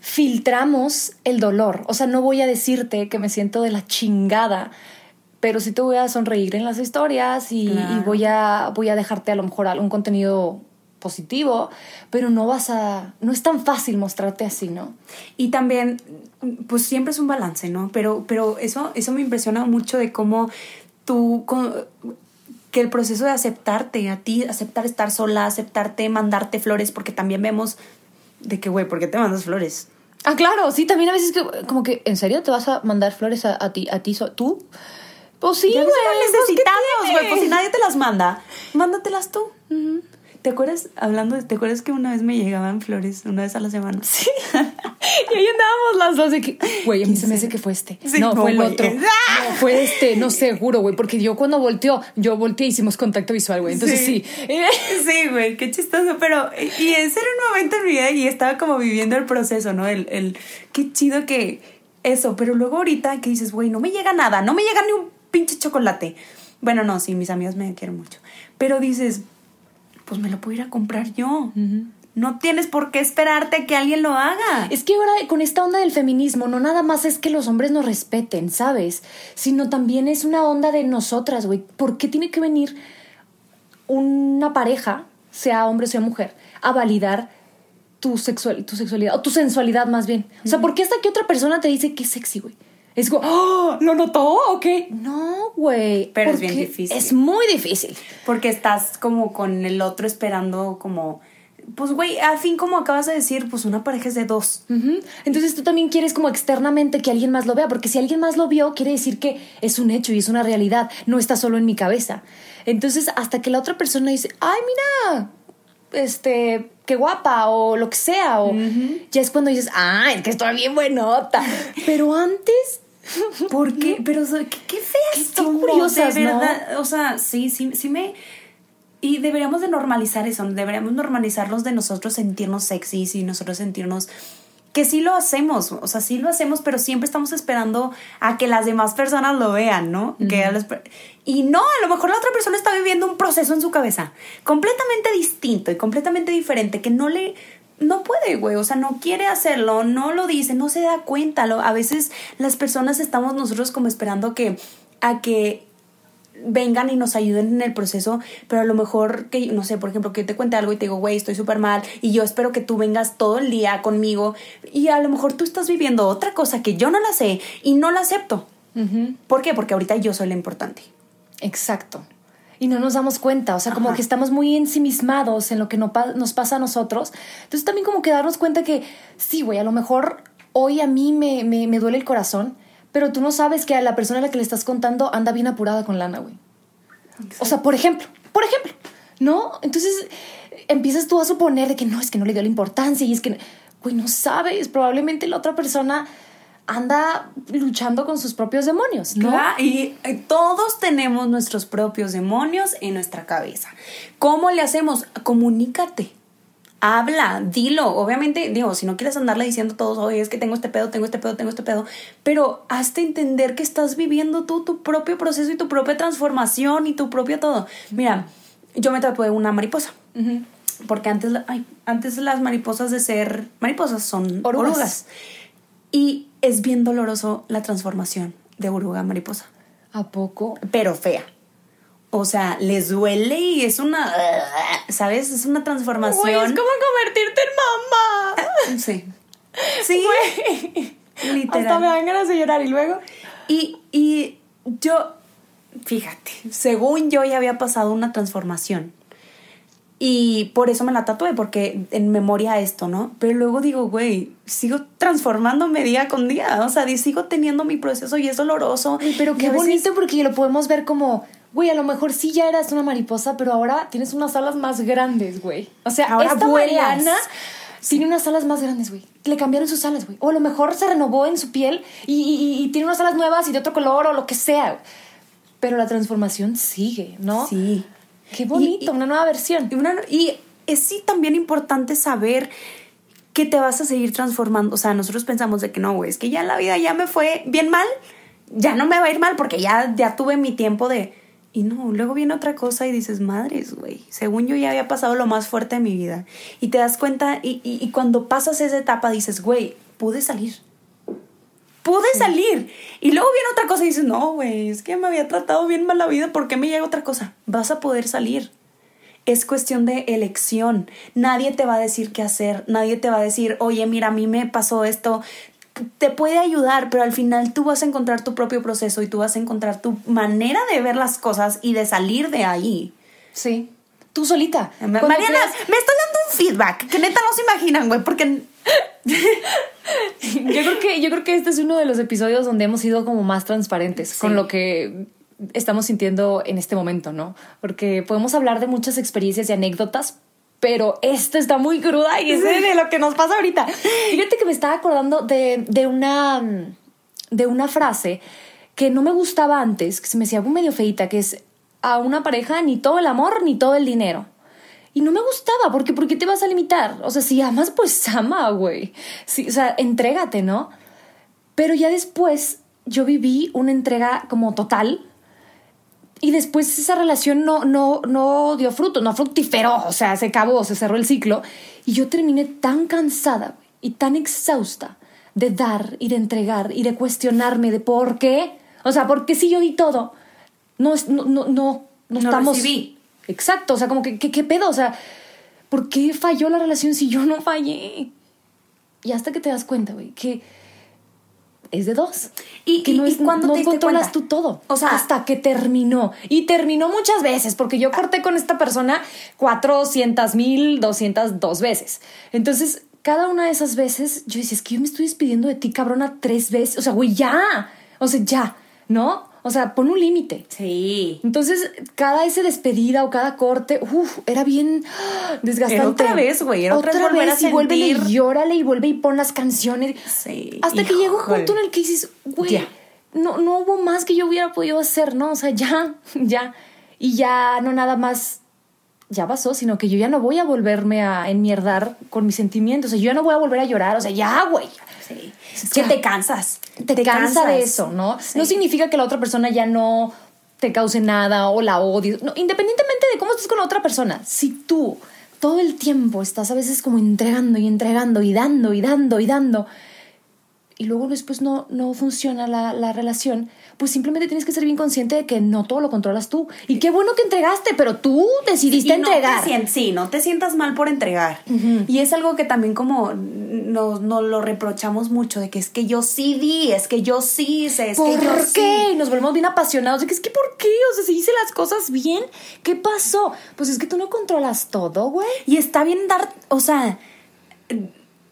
filtramos el dolor. O sea, no voy a decirte que me siento de la chingada, pero sí te voy a sonreír en las historias y, Claro. y voy, a, voy a dejarte a lo mejor algún contenido positivo, pero no vas a... No es tan fácil mostrarte así, ¿no? Y también, pues siempre es un balance, ¿no? Pero, pero eso, eso me impresiona mucho de cómo tú, co- que el proceso de aceptarte a ti, aceptar estar sola, aceptarte, mandarte flores, porque también vemos De que, güey, ¿por qué te mandas flores? Ah, claro, sí, también a veces que, como que, ¿en serio te vas a mandar flores a, a ti, a ti, so- tú? Pues sí, güey. pues, ¿qué necesitamos, güey. Pues si nadie te las manda, mándatelas tú. ¿Te acuerdas, hablando, de- ¿te acuerdas que una vez me llegaban flores una vez a la semana? Sí. Y ahí andábamos las dos de que, güey, a mí se me hace que fue este. Sí, no, no, fue el otro. No, fue este, no seguro, güey, porque yo cuando volteó, yo volteé hicimos contacto visual, güey. Entonces sí. Sí, güey, qué chistoso, pero y ese era un momento en mi vida y estaba como viviendo el proceso, ¿no? El, el qué chido que eso, pero luego ahorita que dices, güey, no me llega nada, no me llega ni un pinche chocolate. Bueno, no, sí, mis amigas me quieren mucho, pero dices, pues me lo puedo ir a comprar yo. No tienes por qué esperarte que alguien lo haga. Es que ahora con esta onda del feminismo, no nada más es que los hombres nos respeten, ¿sabes? Sino también es una onda de nosotras, güey. ¿Por qué tiene que venir una pareja, sea hombre o sea mujer, a validar tu, sexual, tu sexualidad, o tu sensualidad más bien? O sea, ¿por qué hasta que otra persona te dice que es sexy, güey? Es como, ¡oh! ¿Lo notó o qué? No, güey. Pero es ¿por bien difícil. Es muy difícil. Porque estás como con el otro esperando como... Pues, güey, al fin como acabas de decir, pues una pareja es de dos. Entonces tú también quieres como externamente que alguien más lo vea, porque si alguien más lo vio, quiere decir que es un hecho y es una realidad, no está solo en mi cabeza. Entonces, hasta que la otra persona dice, ay, mira, este, qué guapa, o lo que sea, o ya es cuando dices, ay, es que estoy bien buenota. Pero antes, ¿Por qué? Pero, qué, qué feas Qué somos, curiosas, de ¿no? O sea, sí, sí, sí me... Y deberíamos de normalizar eso, deberíamos normalizarlos de nosotros sentirnos sexys y nosotros sentirnos que sí lo hacemos, o sea, sí lo hacemos, pero siempre estamos esperando a que las demás personas lo vean, ¿no? que las y no, a lo mejor la otra persona está viviendo un proceso en su cabeza completamente distinto y completamente diferente que no le no puede, güey, o sea, no quiere hacerlo, no lo dice, no se da cuenta. Lo, a veces las personas estamos nosotros como esperando que a que vengan y nos ayuden en el proceso, pero a lo mejor que, no sé, por ejemplo, que yo te cuente algo y te digo, güey, estoy súper mal y yo espero que tú vengas todo el día conmigo y a lo mejor tú estás viviendo otra cosa que yo no la sé y no la acepto. ¿Por qué? Porque ahorita yo soy la importante. Exacto. Y no nos damos cuenta, o sea, como Ajá. que estamos muy ensimismados en lo que no pa- nos pasa a nosotros. Entonces también como que darnos cuenta que, sí, güey, a lo mejor hoy a mí me, me, me duele el corazón, pero tú no sabes que a la persona a la que le estás contando anda bien apurada con lana, güey. O sea, por ejemplo, por ejemplo, ¿no? Entonces empiezas tú a suponer de que no, es que no le dio la importancia y es que, güey, no sabes, probablemente la otra persona anda luchando con sus propios demonios, ¿no? Claro, y eh, todos tenemos nuestros propios demonios en nuestra cabeza. ¿Cómo le hacemos? Comunícate. Habla, dilo. Obviamente, digo, si no quieres andarle diciendo a todos, oye, es que tengo este pedo, tengo este pedo, tengo este pedo, pero hazte entender que estás viviendo tú tu propio proceso y tu propia transformación y tu propio todo. Mira, yo me tatué una mariposa. Porque antes, ay, antes las mariposas de ser mariposas son Orugas. orugas. Y es bien doloroso la transformación de oruga a mariposa, ¿A poco? pero fea. O sea, les duele y es una, ¿sabes? Es una transformación. Güey, es como convertirte en mamá. Sí. Sí. Literal. Hasta me dan ganas de llorar y luego. Y, y yo, fíjate, según yo ya había pasado una transformación. Y por eso me la tatué, porque en memoria a esto, ¿no? Pero luego digo, güey, sigo transformándome día con día. O sea, sigo teniendo mi proceso y es doloroso. Ay, pero qué veces- bonito porque lo podemos ver como, güey, a lo mejor sí ya eras una mariposa, pero ahora tienes unas alas más grandes, güey. O sea, Ahora esta vuelas. Mariana tiene unas alas más grandes, güey. Le cambiaron sus alas, güey. O a lo mejor se renovó en su piel y, y- y tiene unas alas nuevas y de otro color o lo que sea. Pero la transformación sigue, ¿no? Sí. Qué bonito, Y- y- una nueva versión. Y, una- y es sí también importante saber que te vas a seguir transformando. O sea, nosotros pensamos de que no, güey, es que ya la vida ya me fue bien mal, ya no me va a ir mal porque ya, ya tuve mi tiempo de... Y no, luego viene otra cosa y dices, madres, güey, según yo ya había pasado lo más fuerte de mi vida. Y te das cuenta, y, y- y cuando pasas esa etapa dices, güey, pude salir. Pude salir. Y luego viene otra cosa y dices, no, güey, es que me había tratado bien mal la vida, ¿por qué me llega otra cosa? Vas a poder salir. Es cuestión de elección. Nadie te va a decir qué hacer. Nadie te va a decir, oye, mira, a mí me pasó esto. Te puede ayudar, pero al final tú vas a encontrar tu propio proceso y tú vas a encontrar tu manera de ver las cosas y de salir de ahí. Sí. Tú solita. Cuando Mariana, creas- me estoy dando un feedback que neta no se imaginan, güey, porque Yo creo que yo creo que este es uno de los episodios donde hemos sido como más transparentes Sí. con lo que estamos sintiendo en este momento, ¿no? Porque podemos hablar de muchas experiencias y anécdotas, pero esto está muy cruda y es de lo que nos pasa ahorita. Fíjate que me estaba acordando de, de una de una frase que no me gustaba antes, que se me hacía algo medio feita, que es a una pareja ni todo el amor ni todo el dinero. Y no me gustaba, porque ¿por qué te vas a limitar? O sea, si amas, pues ama, güey. Sí, o sea, entrégate, ¿no? Pero ya después yo viví una entrega como total y después esa relación no, no, no dio fruto, no fructiferó, o sea, se acabó, se cerró el ciclo. Y yo terminé tan cansada y tan exhausta de dar y de entregar y de cuestionarme de por qué. O sea, ¿por qué si yo di todo? No, no, no, no, no estamos... recibí. Exacto, o sea, como que, ¿qué, qué pedo? O sea, ¿por qué falló la relación si yo no fallé? Y hasta que te das cuenta, güey, que es de dos. ¿Y- que y no te controlas cuenta? tú todo. O sea- hasta que terminó. Y terminó muchas veces, porque yo corté con esta persona 400 mil, 202 veces. Entonces, cada una de esas veces, yo decía, es que yo me estoy despidiendo de ti, cabrona, tres veces. O sea, güey, ya. O sea, ya, ¿no? O sea, pon un límite. Sí. Entonces, cada ese despedida o cada corte, uf, era bien desgastante. Era otra vez, güey, era otra vez a y vuelve y llórale y vuelve y pon las canciones. Sí, Hasta que llega un punto en el que dices, güey, no, no hubo más que yo hubiera podido hacer, ¿no? O sea, ya, ya. Y ya no nada más ya pasó, sino que yo ya no voy a volverme a enmierdar con mis sentimientos. O sea, yo ya no voy a volver a llorar. O sea, ya, güey. Sí. Es que ya. te cansas. Te, cansa de eso, ¿no? Sí. No significa que la otra persona ya no te cause nada o la odies. No, independientemente de cómo estés con la otra persona, si tú todo el tiempo estás a veces como entregando y entregando y dando y dando y dando y luego después no, no funciona la, la relación, pues simplemente tienes que ser bien consciente de que no todo lo controlas tú. Y qué bueno que entregaste, pero tú decidiste Y no te entregar. sien- sí, no te sientas mal por entregar. Y es algo que también como nos, nos lo reprochamos mucho, de que es que yo sí di, es que yo sí hice, es ¿Por que yo qué? sí. Y nos volvemos bien apasionados de que es que ¿por qué? O sea, si hice las cosas bien, ¿qué pasó? Pues es que tú no controlas todo, güey. Y está bien dar, o sea,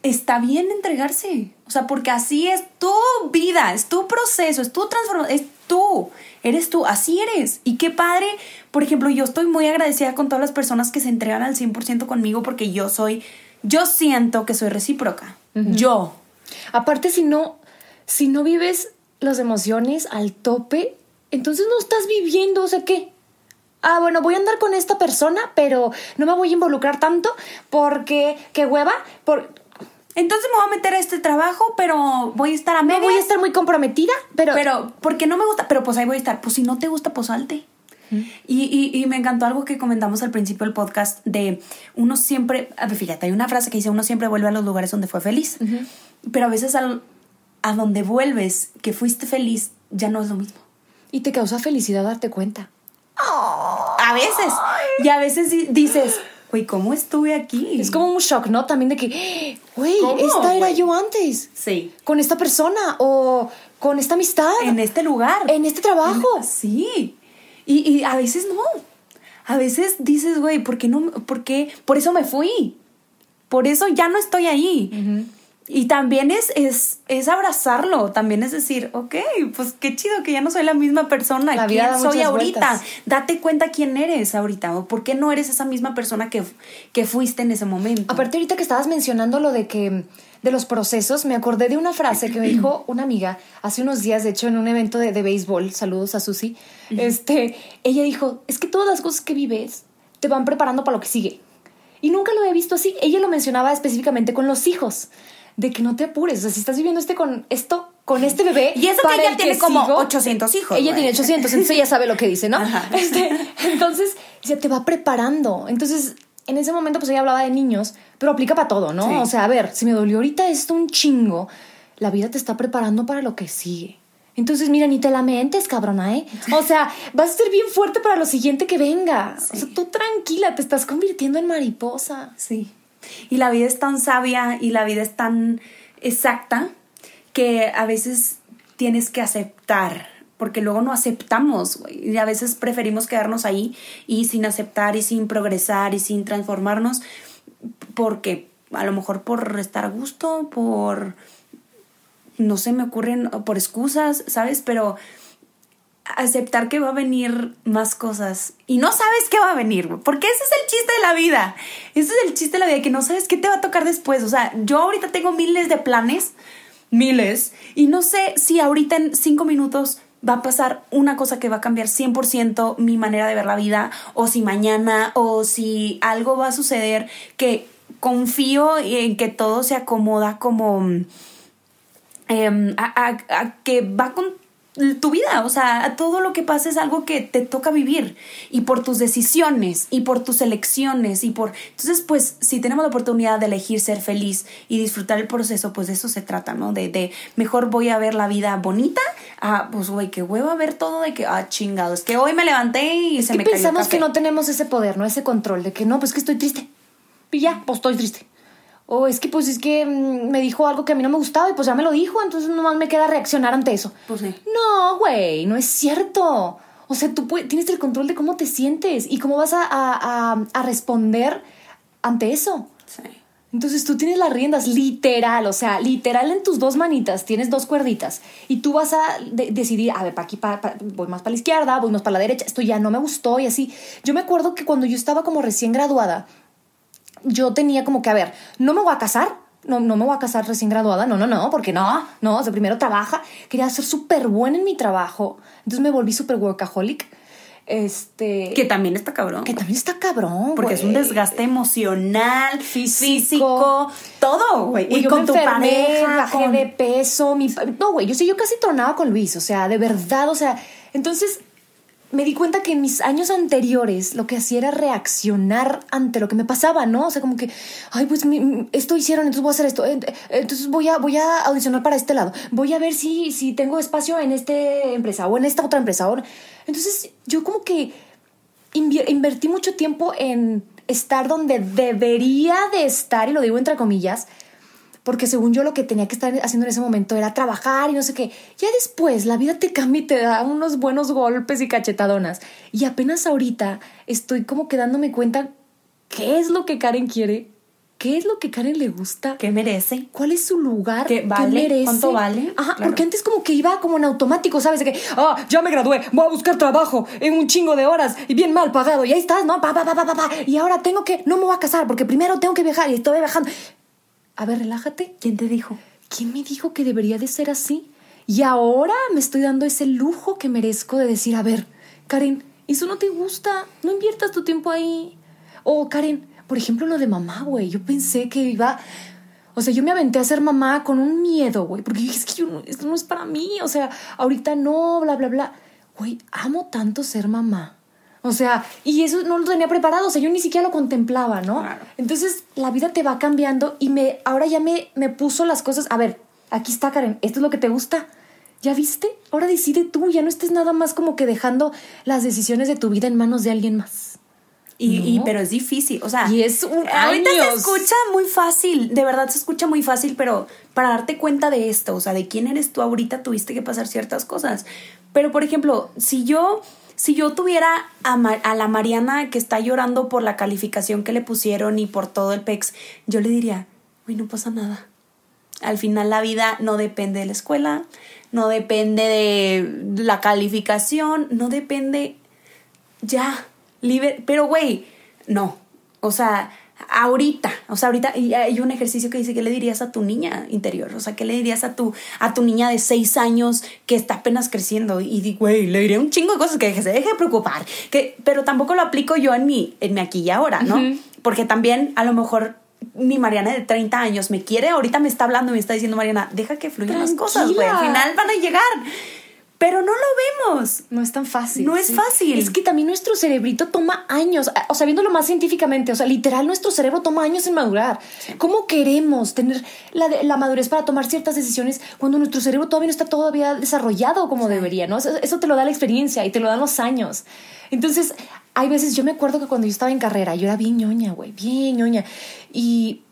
está bien entregarse. O sea, porque así es tu vida, es tu proceso, es tu transformación, es tú, eres tú, así eres. Y qué padre, por ejemplo, yo estoy muy agradecida con todas las personas que se entregan al 100% conmigo porque yo soy, yo siento que soy recíproca. Yo. Aparte, si no, si no vives las emociones al tope, entonces no estás viviendo, o sea, ¿qué? Ah, bueno, voy a andar con esta persona, pero no me voy a involucrar tanto porque, qué hueva, por, Entonces me voy a meter a este trabajo, pero voy a estar a no medias. voy a estar muy comprometida, pero, Pero, porque no me gusta, pero pues ahí voy a estar. Pues si no te gusta, pues salte. Y, y, y me encantó algo que comentamos al principio del podcast de uno siempre, a ver, fíjate, hay una frase que dice uno siempre vuelve a los lugares donde fue feliz, pero a veces al- a donde vuelves, que fuiste feliz, ya no es lo mismo. y te causa felicidad darte cuenta. A veces. Y a veces di- dices, güey, ¿cómo estuve aquí? Es como un shock, ¿no? También de que, güey, ¿Cómo, esta era yo antes. Sí. Con esta persona o con esta amistad. En este lugar. En este trabajo. Sí. Y, y a veces no. A veces dices, güey, ¿por qué no? ¿Por qué? Por eso me fui. Por eso ya no estoy ahí. Y también es, es, es abrazarlo. También es decir, ok, pues qué chido que ya no soy la misma persona. La ¿Quién soy ahorita? vueltas. Date cuenta quién eres ahorita. O por qué no eres esa misma persona que, que fuiste en ese momento. Aparte, ahorita que estabas mencionando lo de que de los procesos, me acordé de una frase que me dijo una amiga hace unos días, de hecho, en un evento de, de béisbol. Saludos a Susi. Este, ella dijo: Es que todas las cosas que vives te van preparando para lo que sigue. Y nunca lo había visto así. Ella lo mencionaba específicamente con los hijos. De que no te apures. O sea, si estás viviendo este con esto, con este bebé. Y eso que ella el tiene como sigo- 800 hijos, Ella güey. tiene 800, entonces ella sabe lo que dice, ¿no? Este, entonces, se te va preparando. Entonces, en ese momento, pues ella hablaba de niños, pero aplica para todo, ¿no? Sí. O sea, a ver, si me dolió ahorita esto un chingo, la vida te está preparando para lo que sigue. Entonces, mira, ni te lamentes, cabrona, ¿eh? O sea, vas a ser bien fuerte para lo siguiente que venga. O sea, tú tranquila, te estás convirtiendo en mariposa. Sí. Y la vida es tan sabia y la vida es tan exacta que a veces tienes que aceptar, porque luego no aceptamos, güey. Y a veces preferimos quedarnos ahí y sin aceptar y sin progresar y sin transformarnos porque a lo mejor por estar a gusto, por no se me ocurren por excusas, ¿sabes? Pero aceptar que va a venir más cosas y no sabes qué va a venir, porque ese es el chiste de la vida. Ese es el chiste de la vida, que no sabes qué te va a tocar después. O sea, yo ahorita tengo miles de planes, miles, y no sé si ahorita en cinco minutos va a pasar una cosa que va a cambiar 100% mi manera de ver la vida, o si mañana, o si algo va a suceder que confío en que todo se acomoda como... Em, a, a, que va con tu vida, o sea, todo lo que pasa es algo que te toca vivir y por tus decisiones y por tus elecciones y por... Entonces, pues, si tenemos la oportunidad de elegir ser feliz y disfrutar el proceso, pues de eso se trata, ¿no? De, de mejor voy a ver la vida bonita, ah, pues, güey, qué huevo a ver todo de que, ah, chingado, es que hoy me levanté y se me cayó pensamos el café. que no tenemos ese poder, ¿no? Ese control de que no, pues que estoy triste. Y ya, pues estoy triste. O es que, pues es que mm, me dijo algo que a mí no me gustaba y pues ya me lo dijo, entonces nomás me queda reaccionar ante eso. Pues sí. No, güey, no es cierto. O sea, tú puedes- tienes el control de cómo te sientes y cómo vas a, a- a- a responder ante eso. Sí. Entonces tú tienes las riendas, literal, o sea, literal en tus dos manitas, tienes dos cuerditas y tú vas a de- decidir, a ver, para aquí pa- pa- voy más para la izquierda, voy más para la derecha, esto ya no me gustó y así. Yo me acuerdo que cuando yo estaba como recién graduada, yo tenía como que, a ver, no me voy a casar, no, no me voy a casar recién graduada, no, no, no, porque no, no, o sea, primero trabaja, quería ser súper buena en mi trabajo, entonces me volví súper workaholic, este... Que también está cabrón. que también está cabrón, porque es un desgaste emocional, Físico. físico, todo, güey. Y yo con me tu enfermé, pareja, bajé con- de peso, mi no, güey, yo sí, yo casi tronaba con Luis, o sea, de verdad, o sea, entonces me di cuenta que en mis años anteriores lo que hacía era reaccionar ante lo que me pasaba, ¿no? O sea, como que, ay, pues esto hicieron, entonces voy a hacer esto, entonces voy a, voy a audicionar para este lado, voy a ver si, si tengo espacio en esta empresa o en esta otra empresa. Entonces yo como que invertí mucho tiempo en estar donde debería de estar, y lo digo entre comillas, porque según yo lo que tenía que estar haciendo en ese momento era trabajar y no sé qué. Ya después la vida te cambia y te da unos buenos golpes y cachetadonas. Y apenas ahorita estoy como que dándome cuenta qué es lo que Karen quiere, qué es lo que Karen le gusta, ¿Qué merece? cuál es su lugar, ¿Qué vale? merece. ¿Cuánto vale? Ajá, Claro. porque antes como que iba como en automático, ¿sabes? De que, ah, ya me gradué, voy a buscar trabajo en un chingo de horas y bien mal pagado, y ahí estás, ¿no? Pa, pa, pa, pa, pa, pa. Y ahora tengo que, no me voy a casar porque primero tengo que viajar y estoy viajando. A ver, relájate. ¿Quién te dijo? ¿Quién me dijo que debería de ser así? Y ahora me estoy dando ese lujo que merezco de decir, a ver, Karen, eso no te gusta, no inviertas tu tiempo ahí. O Karen, por ejemplo, lo de mamá, güey, yo pensé que iba... O sea, yo me aventé a ser mamá con un miedo, güey, porque es que yo no- esto no es para mí, o sea, ahorita no, bla, bla, bla. Güey, amo tanto ser mamá. O sea, y eso no lo tenía preparado, o sea, yo ni siquiera lo contemplaba, ¿no? Claro. Entonces la vida te va cambiando y me ahora ya me, me puso las cosas. A ver, aquí está Karen, esto es lo que te gusta. ¿Ya viste? Ahora decide tú, ya no estés nada más como que dejando las decisiones de tu vida en manos de alguien más. Y, No. y- pero es difícil, o sea, Y es un ahorita se escucha muy fácil, de verdad se escucha muy fácil, pero para darte cuenta de esto, o sea, de quién eres tú ahorita tuviste que pasar ciertas cosas. Pero por ejemplo, si yo si yo tuviera a, la Mariana que está llorando por la calificación que le pusieron y por todo el PEX, yo le diría, "Uy, no pasa nada." Al final la vida no depende de la escuela, no depende de la calificación, no depende ya, libre, pero güey, no, o sea, ahorita, o sea, ahorita y hay un ejercicio que dice, ¿qué le dirías a tu niña interior? O sea, ¿qué le dirías a tu, a tu niña de seis años que está apenas creciendo? Y di, güey, le diría un chingo de cosas que se deje de preocupar, que, pero tampoco lo aplico yo en mi, en mi aquí y ahora, ¿no? Porque también a lo mejor mi Mariana de 30 años me quiere, ahorita me está hablando me está diciendo, Mariana, deja que fluyan las cosas, güey, al Tranquila. final van a llegar. Pero no lo vemos. No es tan fácil. No es fácil. Es que también nuestro cerebrito toma años, o sea, viéndolo más científicamente, o sea, literal, nuestro cerebro toma años en madurar. ¿Cómo queremos tener la, la madurez para tomar ciertas decisiones cuando nuestro cerebro todavía no está todavía desarrollado como debería, ¿no? Eso, eso te lo da la experiencia y te lo dan los años. Entonces, hay veces, yo me acuerdo que cuando yo estaba en carrera, yo era bien ñoña, güey, bien ñoña. Y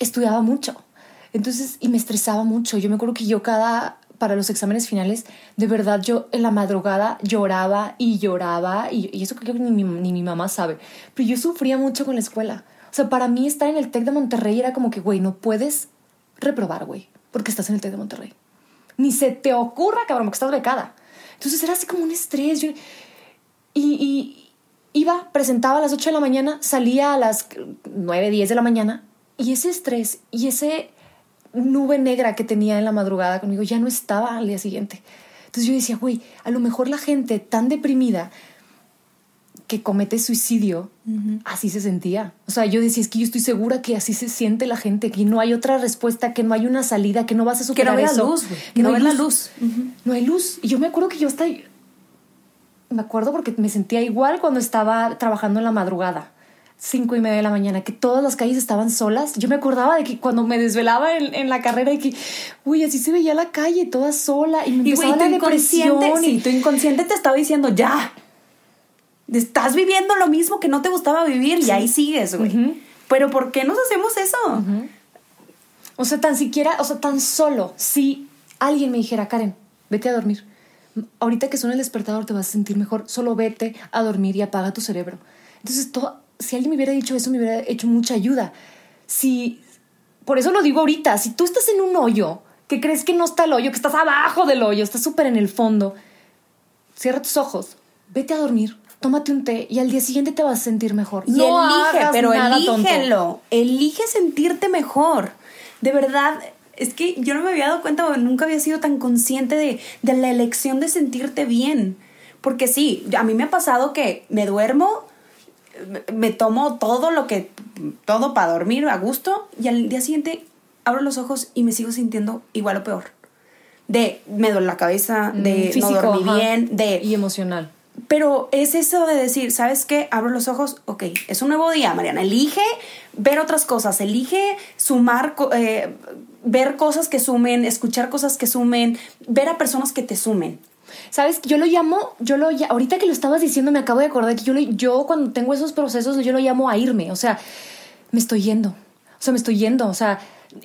estudiaba mucho. Entonces, y me estresaba mucho. Yo me acuerdo que yo cada, para los exámenes finales, de verdad yo en la madrugada lloraba y lloraba. Y, y eso creo que ni mi, mamá sabe. Pero yo sufría mucho con la escuela. O sea, para mí estar en el TEC de Monterrey era como que, güey, no puedes reprobar, güey, porque estás en el TEC de Monterrey. Ni se te ocurra, cabrón, porque estás becada. Entonces era así como un estrés. Y, y iba, presentaba a las 8 de la mañana, salía a las 9, 10 de la mañana, y ese estrés y ese nube negra que tenía en la madrugada conmigo ya no estaba al día siguiente. Entonces yo decía, güey, a lo mejor la gente tan deprimida que comete suicidio, así se sentía. O sea, yo decía, es que yo estoy segura que así se siente la gente, que no hay otra respuesta, que no hay una salida, que no vas a Que superar no ves la eso. luz, güey. Que no hay ves la luz. No hay luz. Y yo me acuerdo que yo hasta... Me acuerdo porque me sentía igual cuando estaba trabajando en la madrugada. Cinco y media de la mañana, que todas las calles estaban solas. Yo me acordaba de que cuando me desvelaba en, en la carrera y que, uy, así se veía la calle toda sola y me Y empezaba la depresión. sí, y- tu inconsciente te estaba diciendo, ya, estás viviendo lo mismo que no te gustaba vivir y ahí sigues, güey. Pero ¿por qué nos hacemos eso? O sea, tan siquiera, o sea, tan solo si alguien me dijera, Karen, vete a dormir. Ahorita que suena el despertador te vas a sentir mejor. Solo vete a dormir y apaga tu cerebro. Entonces, todo, si alguien me hubiera dicho eso, me hubiera hecho mucha ayuda. Si, por eso lo digo ahorita, si tú estás en un hoyo, que crees que no está el hoyo, que estás abajo del hoyo, estás súper en el fondo, cierra tus ojos, vete a dormir, tómate un té y al día siguiente te vas a sentir mejor. Y No elige, hagas pero nada tonto. elígelo. Elige sentirte mejor. De verdad, es que yo no me había dado cuenta, o nunca había sido tan consciente de, de la elección de sentirte bien. Porque sí, a mí me ha pasado que me duermo, me- tomo todo lo que, todo para dormir a gusto y al día siguiente abro los ojos y me sigo sintiendo igual o peor. De me duele la cabeza, de Mm, no dormí ajá. bien, de Y emocional. pero es eso de decir, ¿sabes qué? Abro los ojos, ok, es un nuevo día, Mariana. Elige ver otras cosas, elige sumar, eh, ver cosas que sumen, escuchar cosas que sumen, ver a personas que te sumen. ¿Sabes? Yo lo llamo, yo lo ahorita que lo estabas diciendo me acabo de acordar que yo, lo- yo cuando tengo esos procesos yo lo llamo a irme, o sea, me estoy yendo, o sea, me estoy yendo, o sea,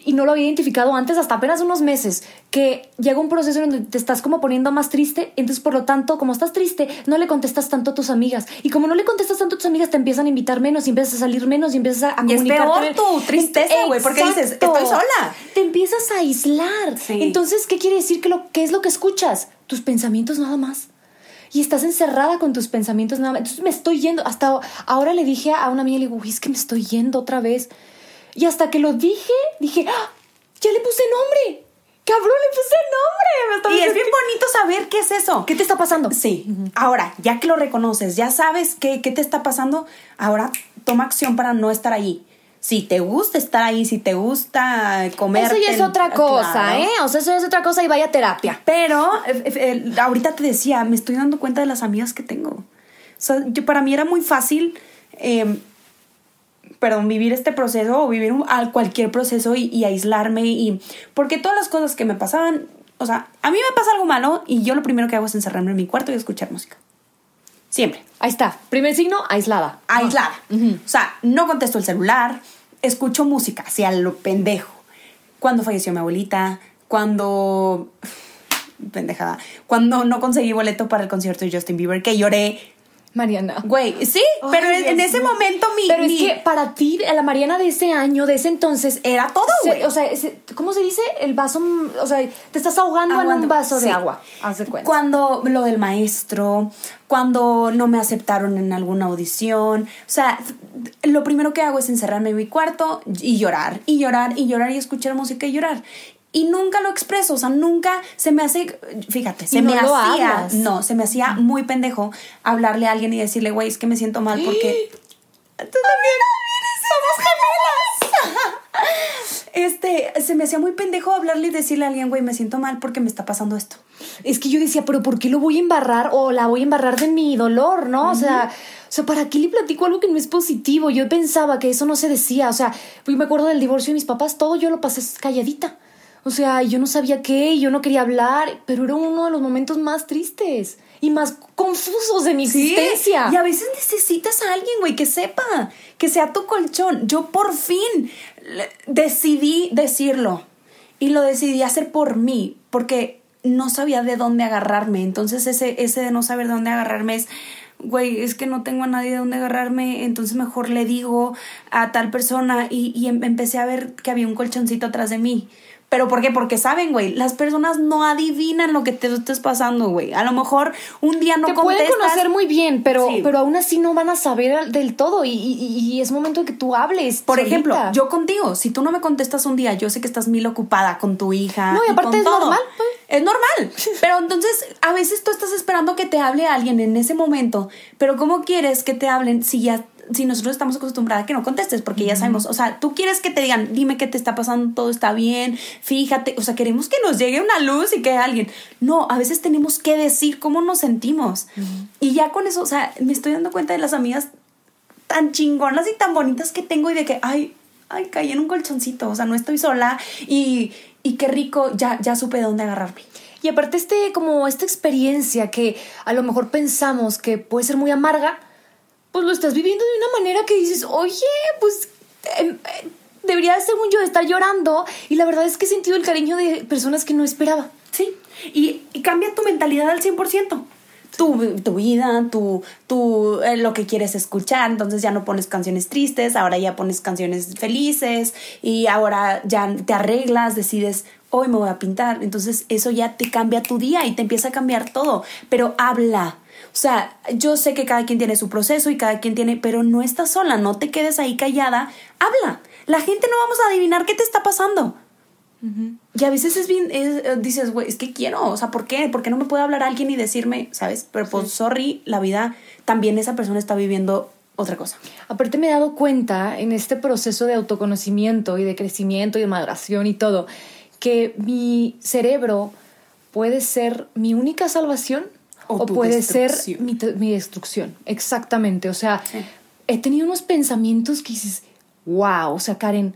y no lo había identificado antes hasta apenas unos meses, que llega un proceso en donde te estás como poniendo más triste, entonces por lo tanto, como estás triste, no le contestas tanto a tus amigas, y como no le contestas tanto a tus amigas, te empiezan a invitar menos, y empiezas a salir menos, y empiezas a, a Y es comunicarte peor menos. tu tristeza, güey, porque dices. "Estoy sola". Te empiezas a aislar. Sí. Entonces, ¿qué quiere decir que lo qué es lo que escuchas? Tus pensamientos nada más. Y estás encerrada con tus pensamientos nada más. Entonces me estoy yendo. Hasta ahora le dije a una amiga, le digo, "Uy, es que me estoy yendo otra vez. Y hasta que lo dije, dije, ¡Ah! ya le puse nombre. Cabrón, le puse nombre. Me Y es bien bonito saber qué es eso. ¿Qué te está pasando? Sí. Ahora, ya que lo reconoces, ya sabes qué, qué te está pasando, ahora toma acción para no estar ahí. Si te gusta estar ahí, si te gusta comer. Eso ya es otra cosa, ¿eh? O sea, eso ya es otra cosa y vaya a terapia. Pero eh, eh, ahorita te decía, me estoy dando cuenta de las amigas que tengo. O sea, yo, para mí era muy fácil, eh, perdón, vivir este proceso o vivir un- cualquier proceso y, y aislarme. y Porque todas las cosas que me pasaban, o sea, a mí me pasa algo malo y yo lo primero que hago es encerrarme en mi cuarto y escuchar música. Siempre. Ahí está. Primer signo, aislada. Aislada. O sea, no contesto el celular, escucho música, hacia lo pendejo. Cuando falleció mi abuelita, cuando. Pendejada. Cuando no conseguí boleto para el concierto de Justin Bieber, que lloré. Mariana. Güey, sí, Ay, pero en, en Dios ese momento mi. Pero mi- es que para ti, la Mariana de ese año, de ese entonces, Era todo, güey. O sea, ese- ¿cómo se dice? El vaso, mm, o sea, te estás ahogando, en Aguando, un vaso sí. de agua. Haz de cuenta. Cuando lo del maestro, cuando no me aceptaron en alguna audición. O sea, lo primero que hago es encerrarme en mi cuarto y llorar, y llorar, y llorar, y escuchar música y llorar. Y nunca lo expreso, o sea, nunca se me hace, fíjate, se no me hacía, hablas. no, se me hacía muy pendejo hablarle a alguien y decirle, güey, es que me siento mal porque... Tú también, somos gemelas. Este, se me hacía muy pendejo hablarle y decirle a alguien, güey, me siento mal porque me está pasando esto. Es que yo decía, pero ¿por qué lo voy a embarrar o la voy a embarrar de mi dolor, no? O sea, o sea, ¿para qué le platico algo que no es positivo? Yo pensaba que eso no se decía, o sea, yo me acuerdo del divorcio de mis papás, todo yo lo pasé calladita. O sea, yo no sabía qué, yo no quería hablar, pero era uno de los momentos más tristes y más confusos de mi existencia. Y a veces necesitas a alguien, güey, que sepa, que sea tu colchón. Yo por fin decidí decirlo y lo decidí hacer por mí, porque no sabía de dónde agarrarme. Entonces ese, ese de no saber de dónde agarrarme es, güey, es que no tengo a nadie de donde agarrarme, entonces mejor le digo a tal persona y, y em- empecé a ver que había un colchoncito atrás de mí. ¿Pero por qué? Porque saben, güey, las personas no adivinan lo que te estés pasando, güey. A lo mejor un día no te pueden contestas. conocer muy bien, pero, Sí. pero aún así no van a saber del todo y, y- y es momento de que tú hables. Por solita. ejemplo, yo contigo, si tú no me contestas un día, yo sé que estás mil ocupada con tu hija. No, y aparte con es todo. normal, pues. Es normal. Pero entonces, a veces tú estás esperando que te hable alguien en ese momento. Pero ¿cómo quieres que te hablen si ya si nosotros estamos acostumbrados a que no contestes? Porque ya sabemos, o sea, tú quieres que te digan, dime qué te está pasando, todo está bien, fíjate, o sea, queremos que nos llegue una luz y que alguien. No, a veces tenemos que decir cómo nos sentimos. Y ya con eso, o sea, me estoy dando cuenta de las amigas tan chingonas y tan bonitas que tengo y de que, ay, ay, caí en un colchoncito, o sea, no estoy sola y, y qué rico, ya, ya supe de dónde agarrarme. Y aparte este, como esta experiencia que a lo mejor pensamos que puede ser muy amarga, pues lo estás viviendo de una manera que dices, oye, pues em, eh, debería, según yo, estar llorando. Y la verdad es que he sentido el cariño de personas que no esperaba. Sí, y, y cambia tu mentalidad al 100%. Tu, tu vida, tu, tu, eh, lo que quieres escuchar, entonces ya no pones canciones tristes, ahora ya pones canciones felices y ahora ya te arreglas, decides, hoy me voy a pintar, entonces eso ya te cambia tu día y te empieza a cambiar todo, pero habla. O sea, yo sé que cada quien tiene su proceso y cada quien tiene, pero no estás sola, no te quedes ahí callada, habla. La gente no vamos a adivinar qué te está pasando. Y a veces es bien, es, eh, dices, güey, es que quiero, o sea, ¿por qué? ¿Por qué no me puede hablar alguien y decirme, sabes? Pero pues, sorry, la vida, también esa persona está viviendo otra cosa. Aparte me he dado cuenta en este proceso de autoconocimiento y de crecimiento y de maduración y todo, que mi cerebro puede ser mi única salvación O puede ser mi, mi destrucción. Exactamente. O sea, Sí. he tenido unos pensamientos que dices, wow, o sea, Karen,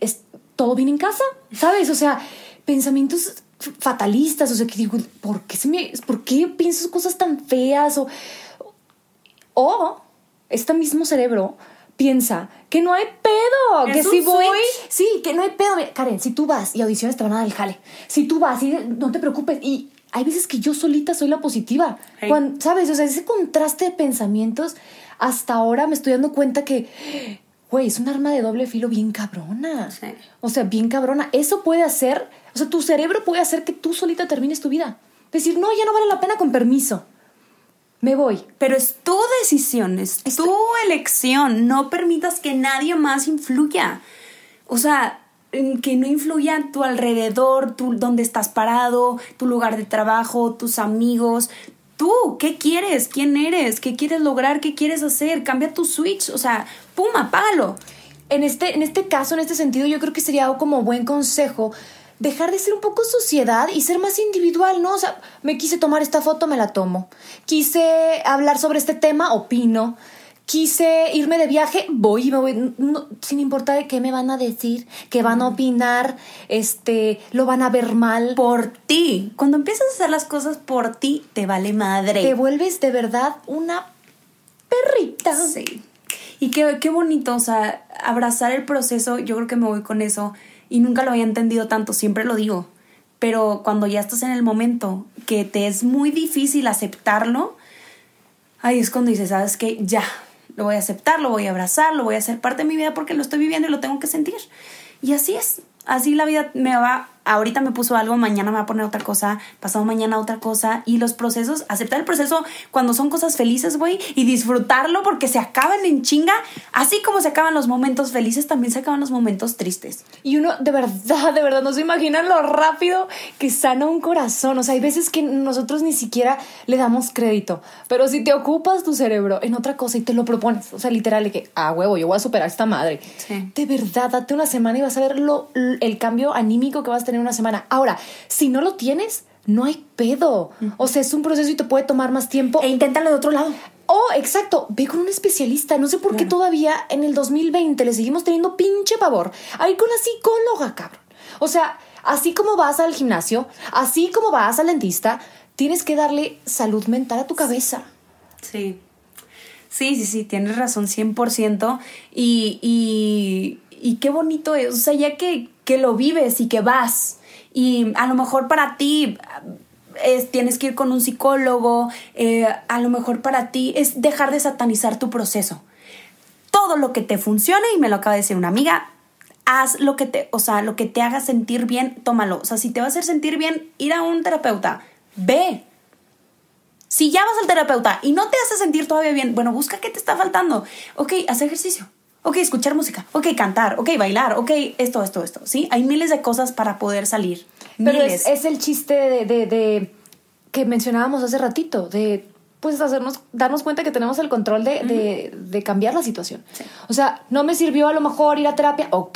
¿es todo bien en casa? ¿Sabes? O sea, pensamientos fatalistas, o sea, que digo, ¿por qué, se me, ¿por qué pienso cosas tan feas? O, o este mismo cerebro piensa que no hay pedo, que si voy, switch. sí, que no hay pedo. Karen, si tú vas y audiciones te van a dar el jale, si tú vas y no te preocupes, y hay veces que yo solita soy la positiva, Hey. Cuando- ¿sabes? O sea, ese contraste de pensamientos, hasta ahora me estoy dando cuenta que, güey, es un arma de doble filo bien cabrona. Sí. O sea, bien cabrona. Eso puede hacer, o sea, tu cerebro puede hacer que tú solita termines tu vida. Decir, no, ya no vale la pena con permiso. Me voy. Pero es tu decisión, es tu elección. No permitas que nadie más influya. O sea, que no influya tu alrededor, tu, dónde estás parado, tu lugar de trabajo, tus amigos. Tú, ¿qué quieres? ¿Quién eres? ¿Qué quieres lograr? ¿Qué quieres hacer? Cambia tu switch. O sea, pum, apágalo. En este, en este caso, en este sentido, yo creo que sería como buen consejo dejar de ser un poco sociedad y ser más individual, ¿no? O sea, me quise tomar esta foto, me la tomo. Quise hablar sobre este tema, opino. Quise irme de viaje, voy y me voy, no- sin importar de qué me van a decir, que van a opinar, este, lo van a ver mal. Por ti. Cuando empiezas a hacer las cosas por ti, te vale madre. Te vuelves de verdad una perrita. Sí. Y qué, qué bonito, o sea, abrazar el proceso, yo creo que me voy con eso. Y nunca lo había entendido tanto, siempre lo digo. Pero cuando ya estás en el momento que te es muy difícil aceptarlo, ahí es cuando dices, ¿sabes qué? Ya, lo voy a aceptar, lo voy a abrazar, lo voy a hacer parte de mi vida porque lo estoy viviendo y lo tengo que sentir. Y así es, así la vida me va, ahorita me puso algo, mañana me va a poner otra cosa, pasado mañana otra cosa. Y los procesos, aceptar el proceso cuando son cosas felices, güey, y disfrutarlo porque se acaban en chinga. Así como se acaban los momentos felices, también se acaban los momentos tristes. Y uno, de verdad, de verdad, no se imaginan lo rápido que sana un corazón. O sea, hay veces que nosotros ni siquiera le damos crédito. Pero si te ocupas tu cerebro en otra cosa y te lo propones, o sea, literal, de que, ah, huevo, yo voy a superar esta madre. Sí. De verdad, date una semana y vas a ver lo, el cambio anímico que vas a tener en una semana. Ahora, si no lo tienes, no hay pedo. O sea, es un proceso y te puede tomar más tiempo. E inténtalo de otro lado. Oh, exacto. Ve con un especialista. No sé por qué todavía en el 2020 le seguimos teniendo pinche pavor a ir con la psicóloga, cabrón. O sea, así como vas al gimnasio, así como vas al dentista, tienes que darle salud mental a tu cabeza. Sí. Sí, sí, sí, tienes razón, 100%. Y, y, y qué bonito es, o sea, ya que, que lo vives y que vas, y a lo mejor para ti es, tienes que ir con un psicólogo, eh, a lo mejor para ti es dejar de satanizar tu proceso. Todo lo que te funcione, y me lo acaba de decir una amiga, haz lo que te, o sea, lo que te haga sentir bien, tómalo. O sea, si te va a hacer sentir bien ir a un terapeuta, ve. Si ya vas al terapeuta y no te hace sentir todavía bien, bueno, busca qué te está faltando. Ok, haz ejercicio. Ok, escuchar música. Ok, cantar. Ok, bailar. Ok, esto, esto, esto. ¿Sí? Hay miles de cosas para poder salir. Pero Miles. es, es el chiste de, de- de- que mencionábamos hace ratito, de pues hacernos, darnos cuenta que tenemos el control de, de- de cambiar la situación. O sea, no me sirvió a lo mejor ir a terapia, ok,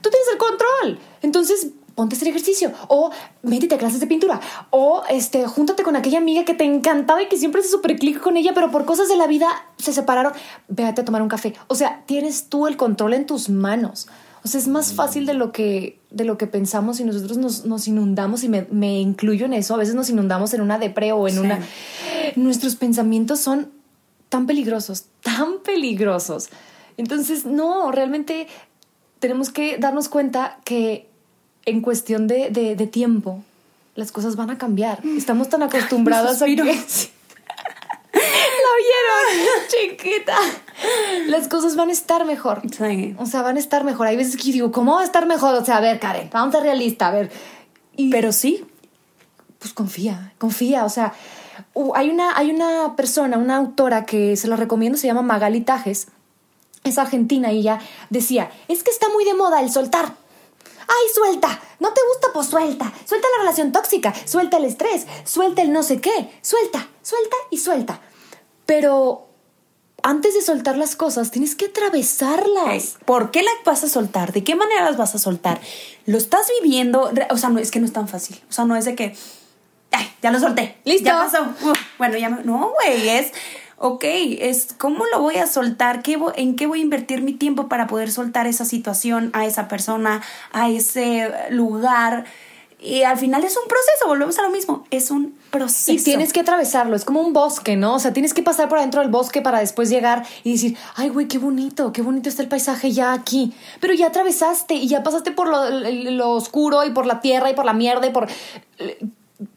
tú tienes el control. Entonces, ponte a hacer ejercicio, o métete a clases de pintura, o este, júntate con aquella amiga que te encantaba y que siempre se super clic con ella, pero por cosas de la vida se separaron, véate a tomar un café. O sea, tienes tú el control en tus manos. O sea, es más fácil de lo que, de lo que pensamos y nosotros nos, nos inundamos y me, me incluyo en eso. A veces nos inundamos en una depre o en Sí. una... Nuestros pensamientos son tan peligrosos, tan peligrosos. Entonces, no, realmente tenemos que darnos cuenta que en cuestión de, de- de tiempo las cosas van a cambiar. Estamos tan acostumbradas a que... ¿La vieron? Chiquita. Las cosas van a estar mejor. Sí. O sea, van a estar mejor. Hay veces que yo digo, ¿cómo va a estar mejor? O sea, a ver, Karen, vamos a ser realista, a ver. Y, Pero sí, pues confía, confía. O sea, hay una, hay una persona, una autora que se la recomiendo, se llama Magali Tajes. Es argentina y ella decía, es que está muy de moda el soltar. ¡Ay, suelta! ¿No te gusta? Pues suelta. Suelta la relación tóxica, suelta el estrés, suelta el no sé qué, suelta, suelta y suelta. Pero antes de soltar las cosas, tienes que atravesarlas. ¿Por qué las vas a soltar? ¿De qué manera las vas a soltar? ¿Lo estás viviendo? O sea, no, es que no es tan fácil. O sea, no es de que, ay, ya lo solté. Listo. Ya pasó. Uf, bueno, ya me- No, güey, es, ok, es cómo lo voy a soltar, ¿Qué en qué voy a invertir mi tiempo para poder soltar esa situación a esa persona, a ese lugar. Y al final es un proceso, volvemos a lo mismo, es un proceso. Y tienes que atravesarlo, es como un bosque, ¿no? O sea, tienes que pasar por adentro del bosque para después llegar y decir, ay, güey, qué bonito, qué bonito está el paisaje ya aquí. Pero ya atravesaste y ya pasaste por lo, lo oscuro y por la tierra y por la mierda y por...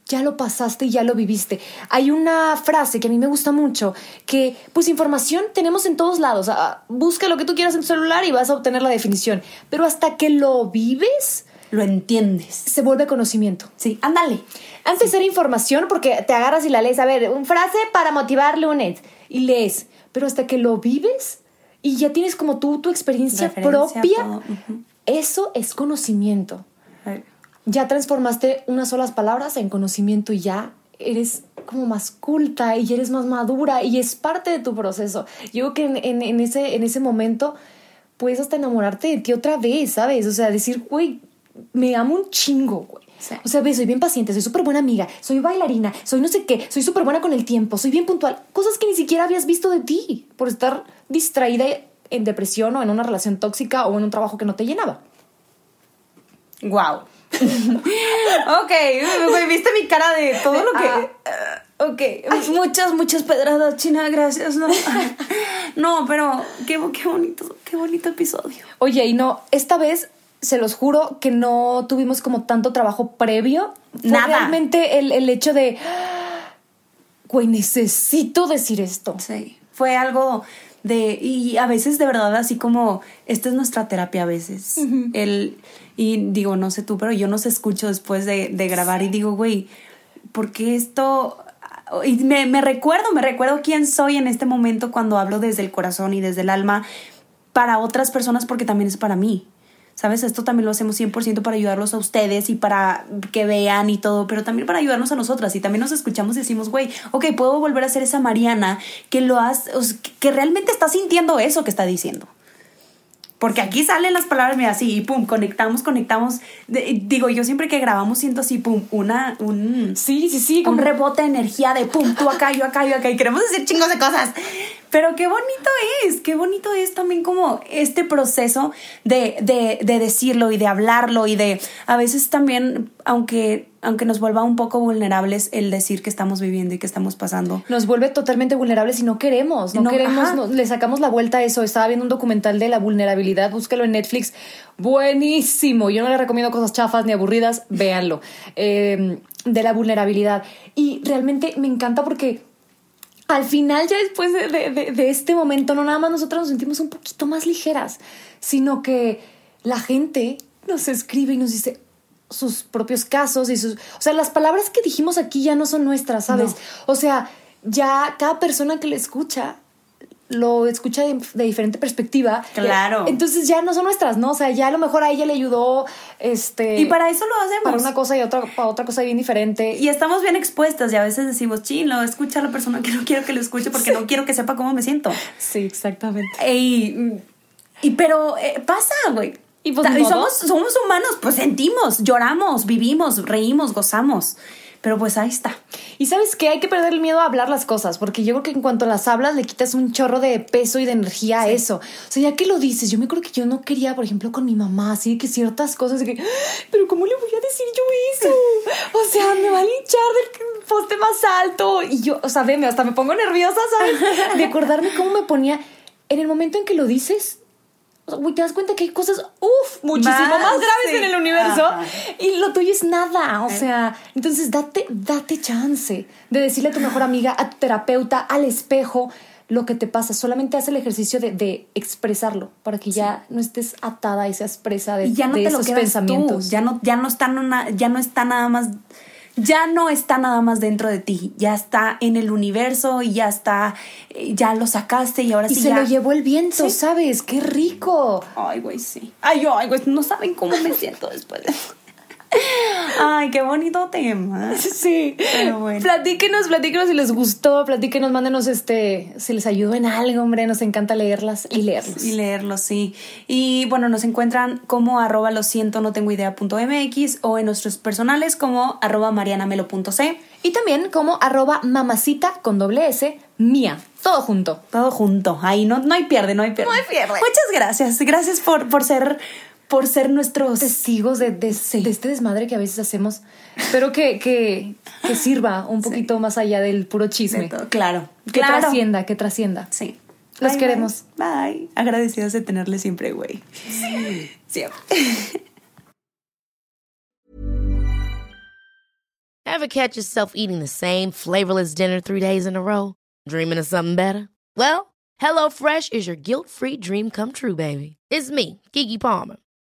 Ya lo pasaste y ya lo viviste. Hay una frase que a mí me gusta mucho, que pues información tenemos en todos lados. Ah, Busca lo que tú quieras en tu celular y vas a obtener la definición. Pero hasta que lo vives, Lo entiendes. se vuelve conocimiento. Sí, ándale. Antes era información porque te agarras y la lees. A ver, un frase para motivar lunes. Y lees. Pero hasta que lo vives y ya tienes como tú tu experiencia Referencia, propia, eso es conocimiento. Ya transformaste unas solas palabras en conocimiento y ya eres como más culta y eres más madura y es parte de tu proceso. Yo creo que en, en- en ese, en ese momento puedes hasta enamorarte de ti otra vez, ¿sabes? O sea, decir, güey, me amo un chingo, güey. Sí. O sea, ve, soy bien paciente, soy súper buena amiga, soy bailarina, soy no sé qué, soy súper buena con el tiempo, soy bien puntual. Cosas que ni siquiera habías visto de ti por estar distraída en depresión o en una relación tóxica o en un trabajo que no te llenaba. Wow. ok, güey, viste mi cara de todo lo que. Ah. ok, muchas, muchas pedradas, China, gracias. No, no pero qué, qué bonito, qué bonito episodio. Oye, y no, esta vez se los juro que no tuvimos como tanto trabajo previo. Fue Nada. Realmente el, el hecho de, güey, necesito decir esto. Sí. Fue algo de. Y a veces, de verdad, así como. Esta es nuestra terapia a veces. El. Y digo, no sé tú, pero yo nos escucho después de, de grabar y digo, güey, ¿por qué esto.? Y me, me recuerdo, me recuerdo quién soy en este momento cuando hablo desde el corazón y desde el alma para otras personas porque también es para mí. ¿Sabes? Esto también lo hacemos 100% para ayudarlos a ustedes y para que vean y todo, pero también para ayudarnos a nosotras. Y también nos escuchamos y decimos, güey, ok, puedo volver a ser esa Mariana que lo sea, que realmente está sintiendo eso que está diciendo. Porque aquí salen las palabras, mira, así, y pum, conectamos, conectamos. De- digo, yo siempre que grabamos siento así, pum, una, un, Sí, sí, sí. un Como rebote de energía de pum, tú acá, yo acá, yo acá, y queremos decir chingos de cosas. Pero qué bonito es, qué bonito es también como este proceso de, de, de decirlo y de hablarlo y de a veces también, aunque aunque nos vuelva un poco vulnerables el decir que estamos viviendo y que estamos pasando. Nos vuelve totalmente vulnerables y no queremos, no, queremos, le sacamos la vuelta a eso. Estaba viendo un documental de la vulnerabilidad, búsquelo en Netflix, buenísimo. Yo no le recomiendo cosas chafas ni aburridas, véanlo. Em, de la vulnerabilidad. Y realmente me encanta porque al final, ya después de, de este momento, no nada más nosotros nos sentimos un poquito más ligeras, sino que la gente nos escribe y nos dice, sus propios casos y sus... O sea, las palabras que dijimos aquí ya no son nuestras, ¿sabes? O sea, ya cada persona que le escucha lo escucha de, diferente perspectiva. Claro. Entonces ya no son nuestras, ¿no? O sea, ya a lo mejor a ella le ayudó, este... Y para eso lo hacemos. Para una cosa y otra, para otra cosa bien diferente. Y estamos bien expuestas y a veces decimos, chino, escucha a la persona que no quiero que lo escuche porque no quiero que sepa cómo me siento. Sí, exactamente. Y, y pero eh, pasa, güey. Y, pues, somos, somos humanos, pues sentimos, lloramos, vivimos, reímos, gozamos. Pero pues ahí está. Y sabes que hay que perder el miedo a hablar las cosas, porque yo creo que en cuanto las hablas le quitas un chorro de peso y de energía a eso. O sea, ya que lo dices, yo me acuerdo que yo no quería, por ejemplo, con mi mamá, así que ciertas cosas, de que, pero ¿cómo le voy a decir yo eso? O sea, me va a linchar del poste más alto. Y yo, o sea, veme, hasta me pongo nerviosa, ¿sabes? De acordarme cómo me ponía. En el momento en que lo dices, te das cuenta que hay cosas, uff, muchísimo más, graves en el universo y lo tuyo es nada. O sea, entonces date, date chance de decirle a tu mejor amiga, a tu terapeuta, al espejo, lo que te pasa. Solamente haz el ejercicio de, expresarlo para que ya no estés atada y seas presa de, ya no te esos pensamientos. Ya no, ya no está, ya no está nada más ya no está nada más dentro de ti, ya está en el universo y ya está, eh, ya lo sacaste y ahora y sí se lo llevó el viento, ¿sabes? ¡Qué rico! Ay, güey, sí. Ay, ay, güey, no saben cómo me siento después de eso. Ay, qué bonito tema. Sí. Pero bueno. Platíquenos, platíquenos si les gustó, platíquenos, mándenos este, si les ayudó en algo, hombre, nos encanta leerlas y leerlos. Y leerlos, sí. Y bueno, nos encuentran como arroba lo siento, no tengo idea punto MX o en nuestros personales como arroba marianamelo.c. Y también como arroba mamacita con doble S mía. Todo junto. Todo junto. Ahí no, no hay pierde, no hay pierde. No hay pierde. Muchas gracias. Gracias por, por ser por ser nuestros testigos de, de, este desmadre que a veces hacemos. Espero que, que, que sirva un poquito más allá del puro chisme. Claro. Que trascienda, que trascienda. Sí. Los queremos. Bye. Agradecidos de tenerle siempre, güey. Sí. Siempre. Ever catch yourself eating the same flavorless dinner three days in a row? Dreaming of something better? Well, HelloFresh is your guilt-free dream come true, baby. It's me, Kiki Palmer.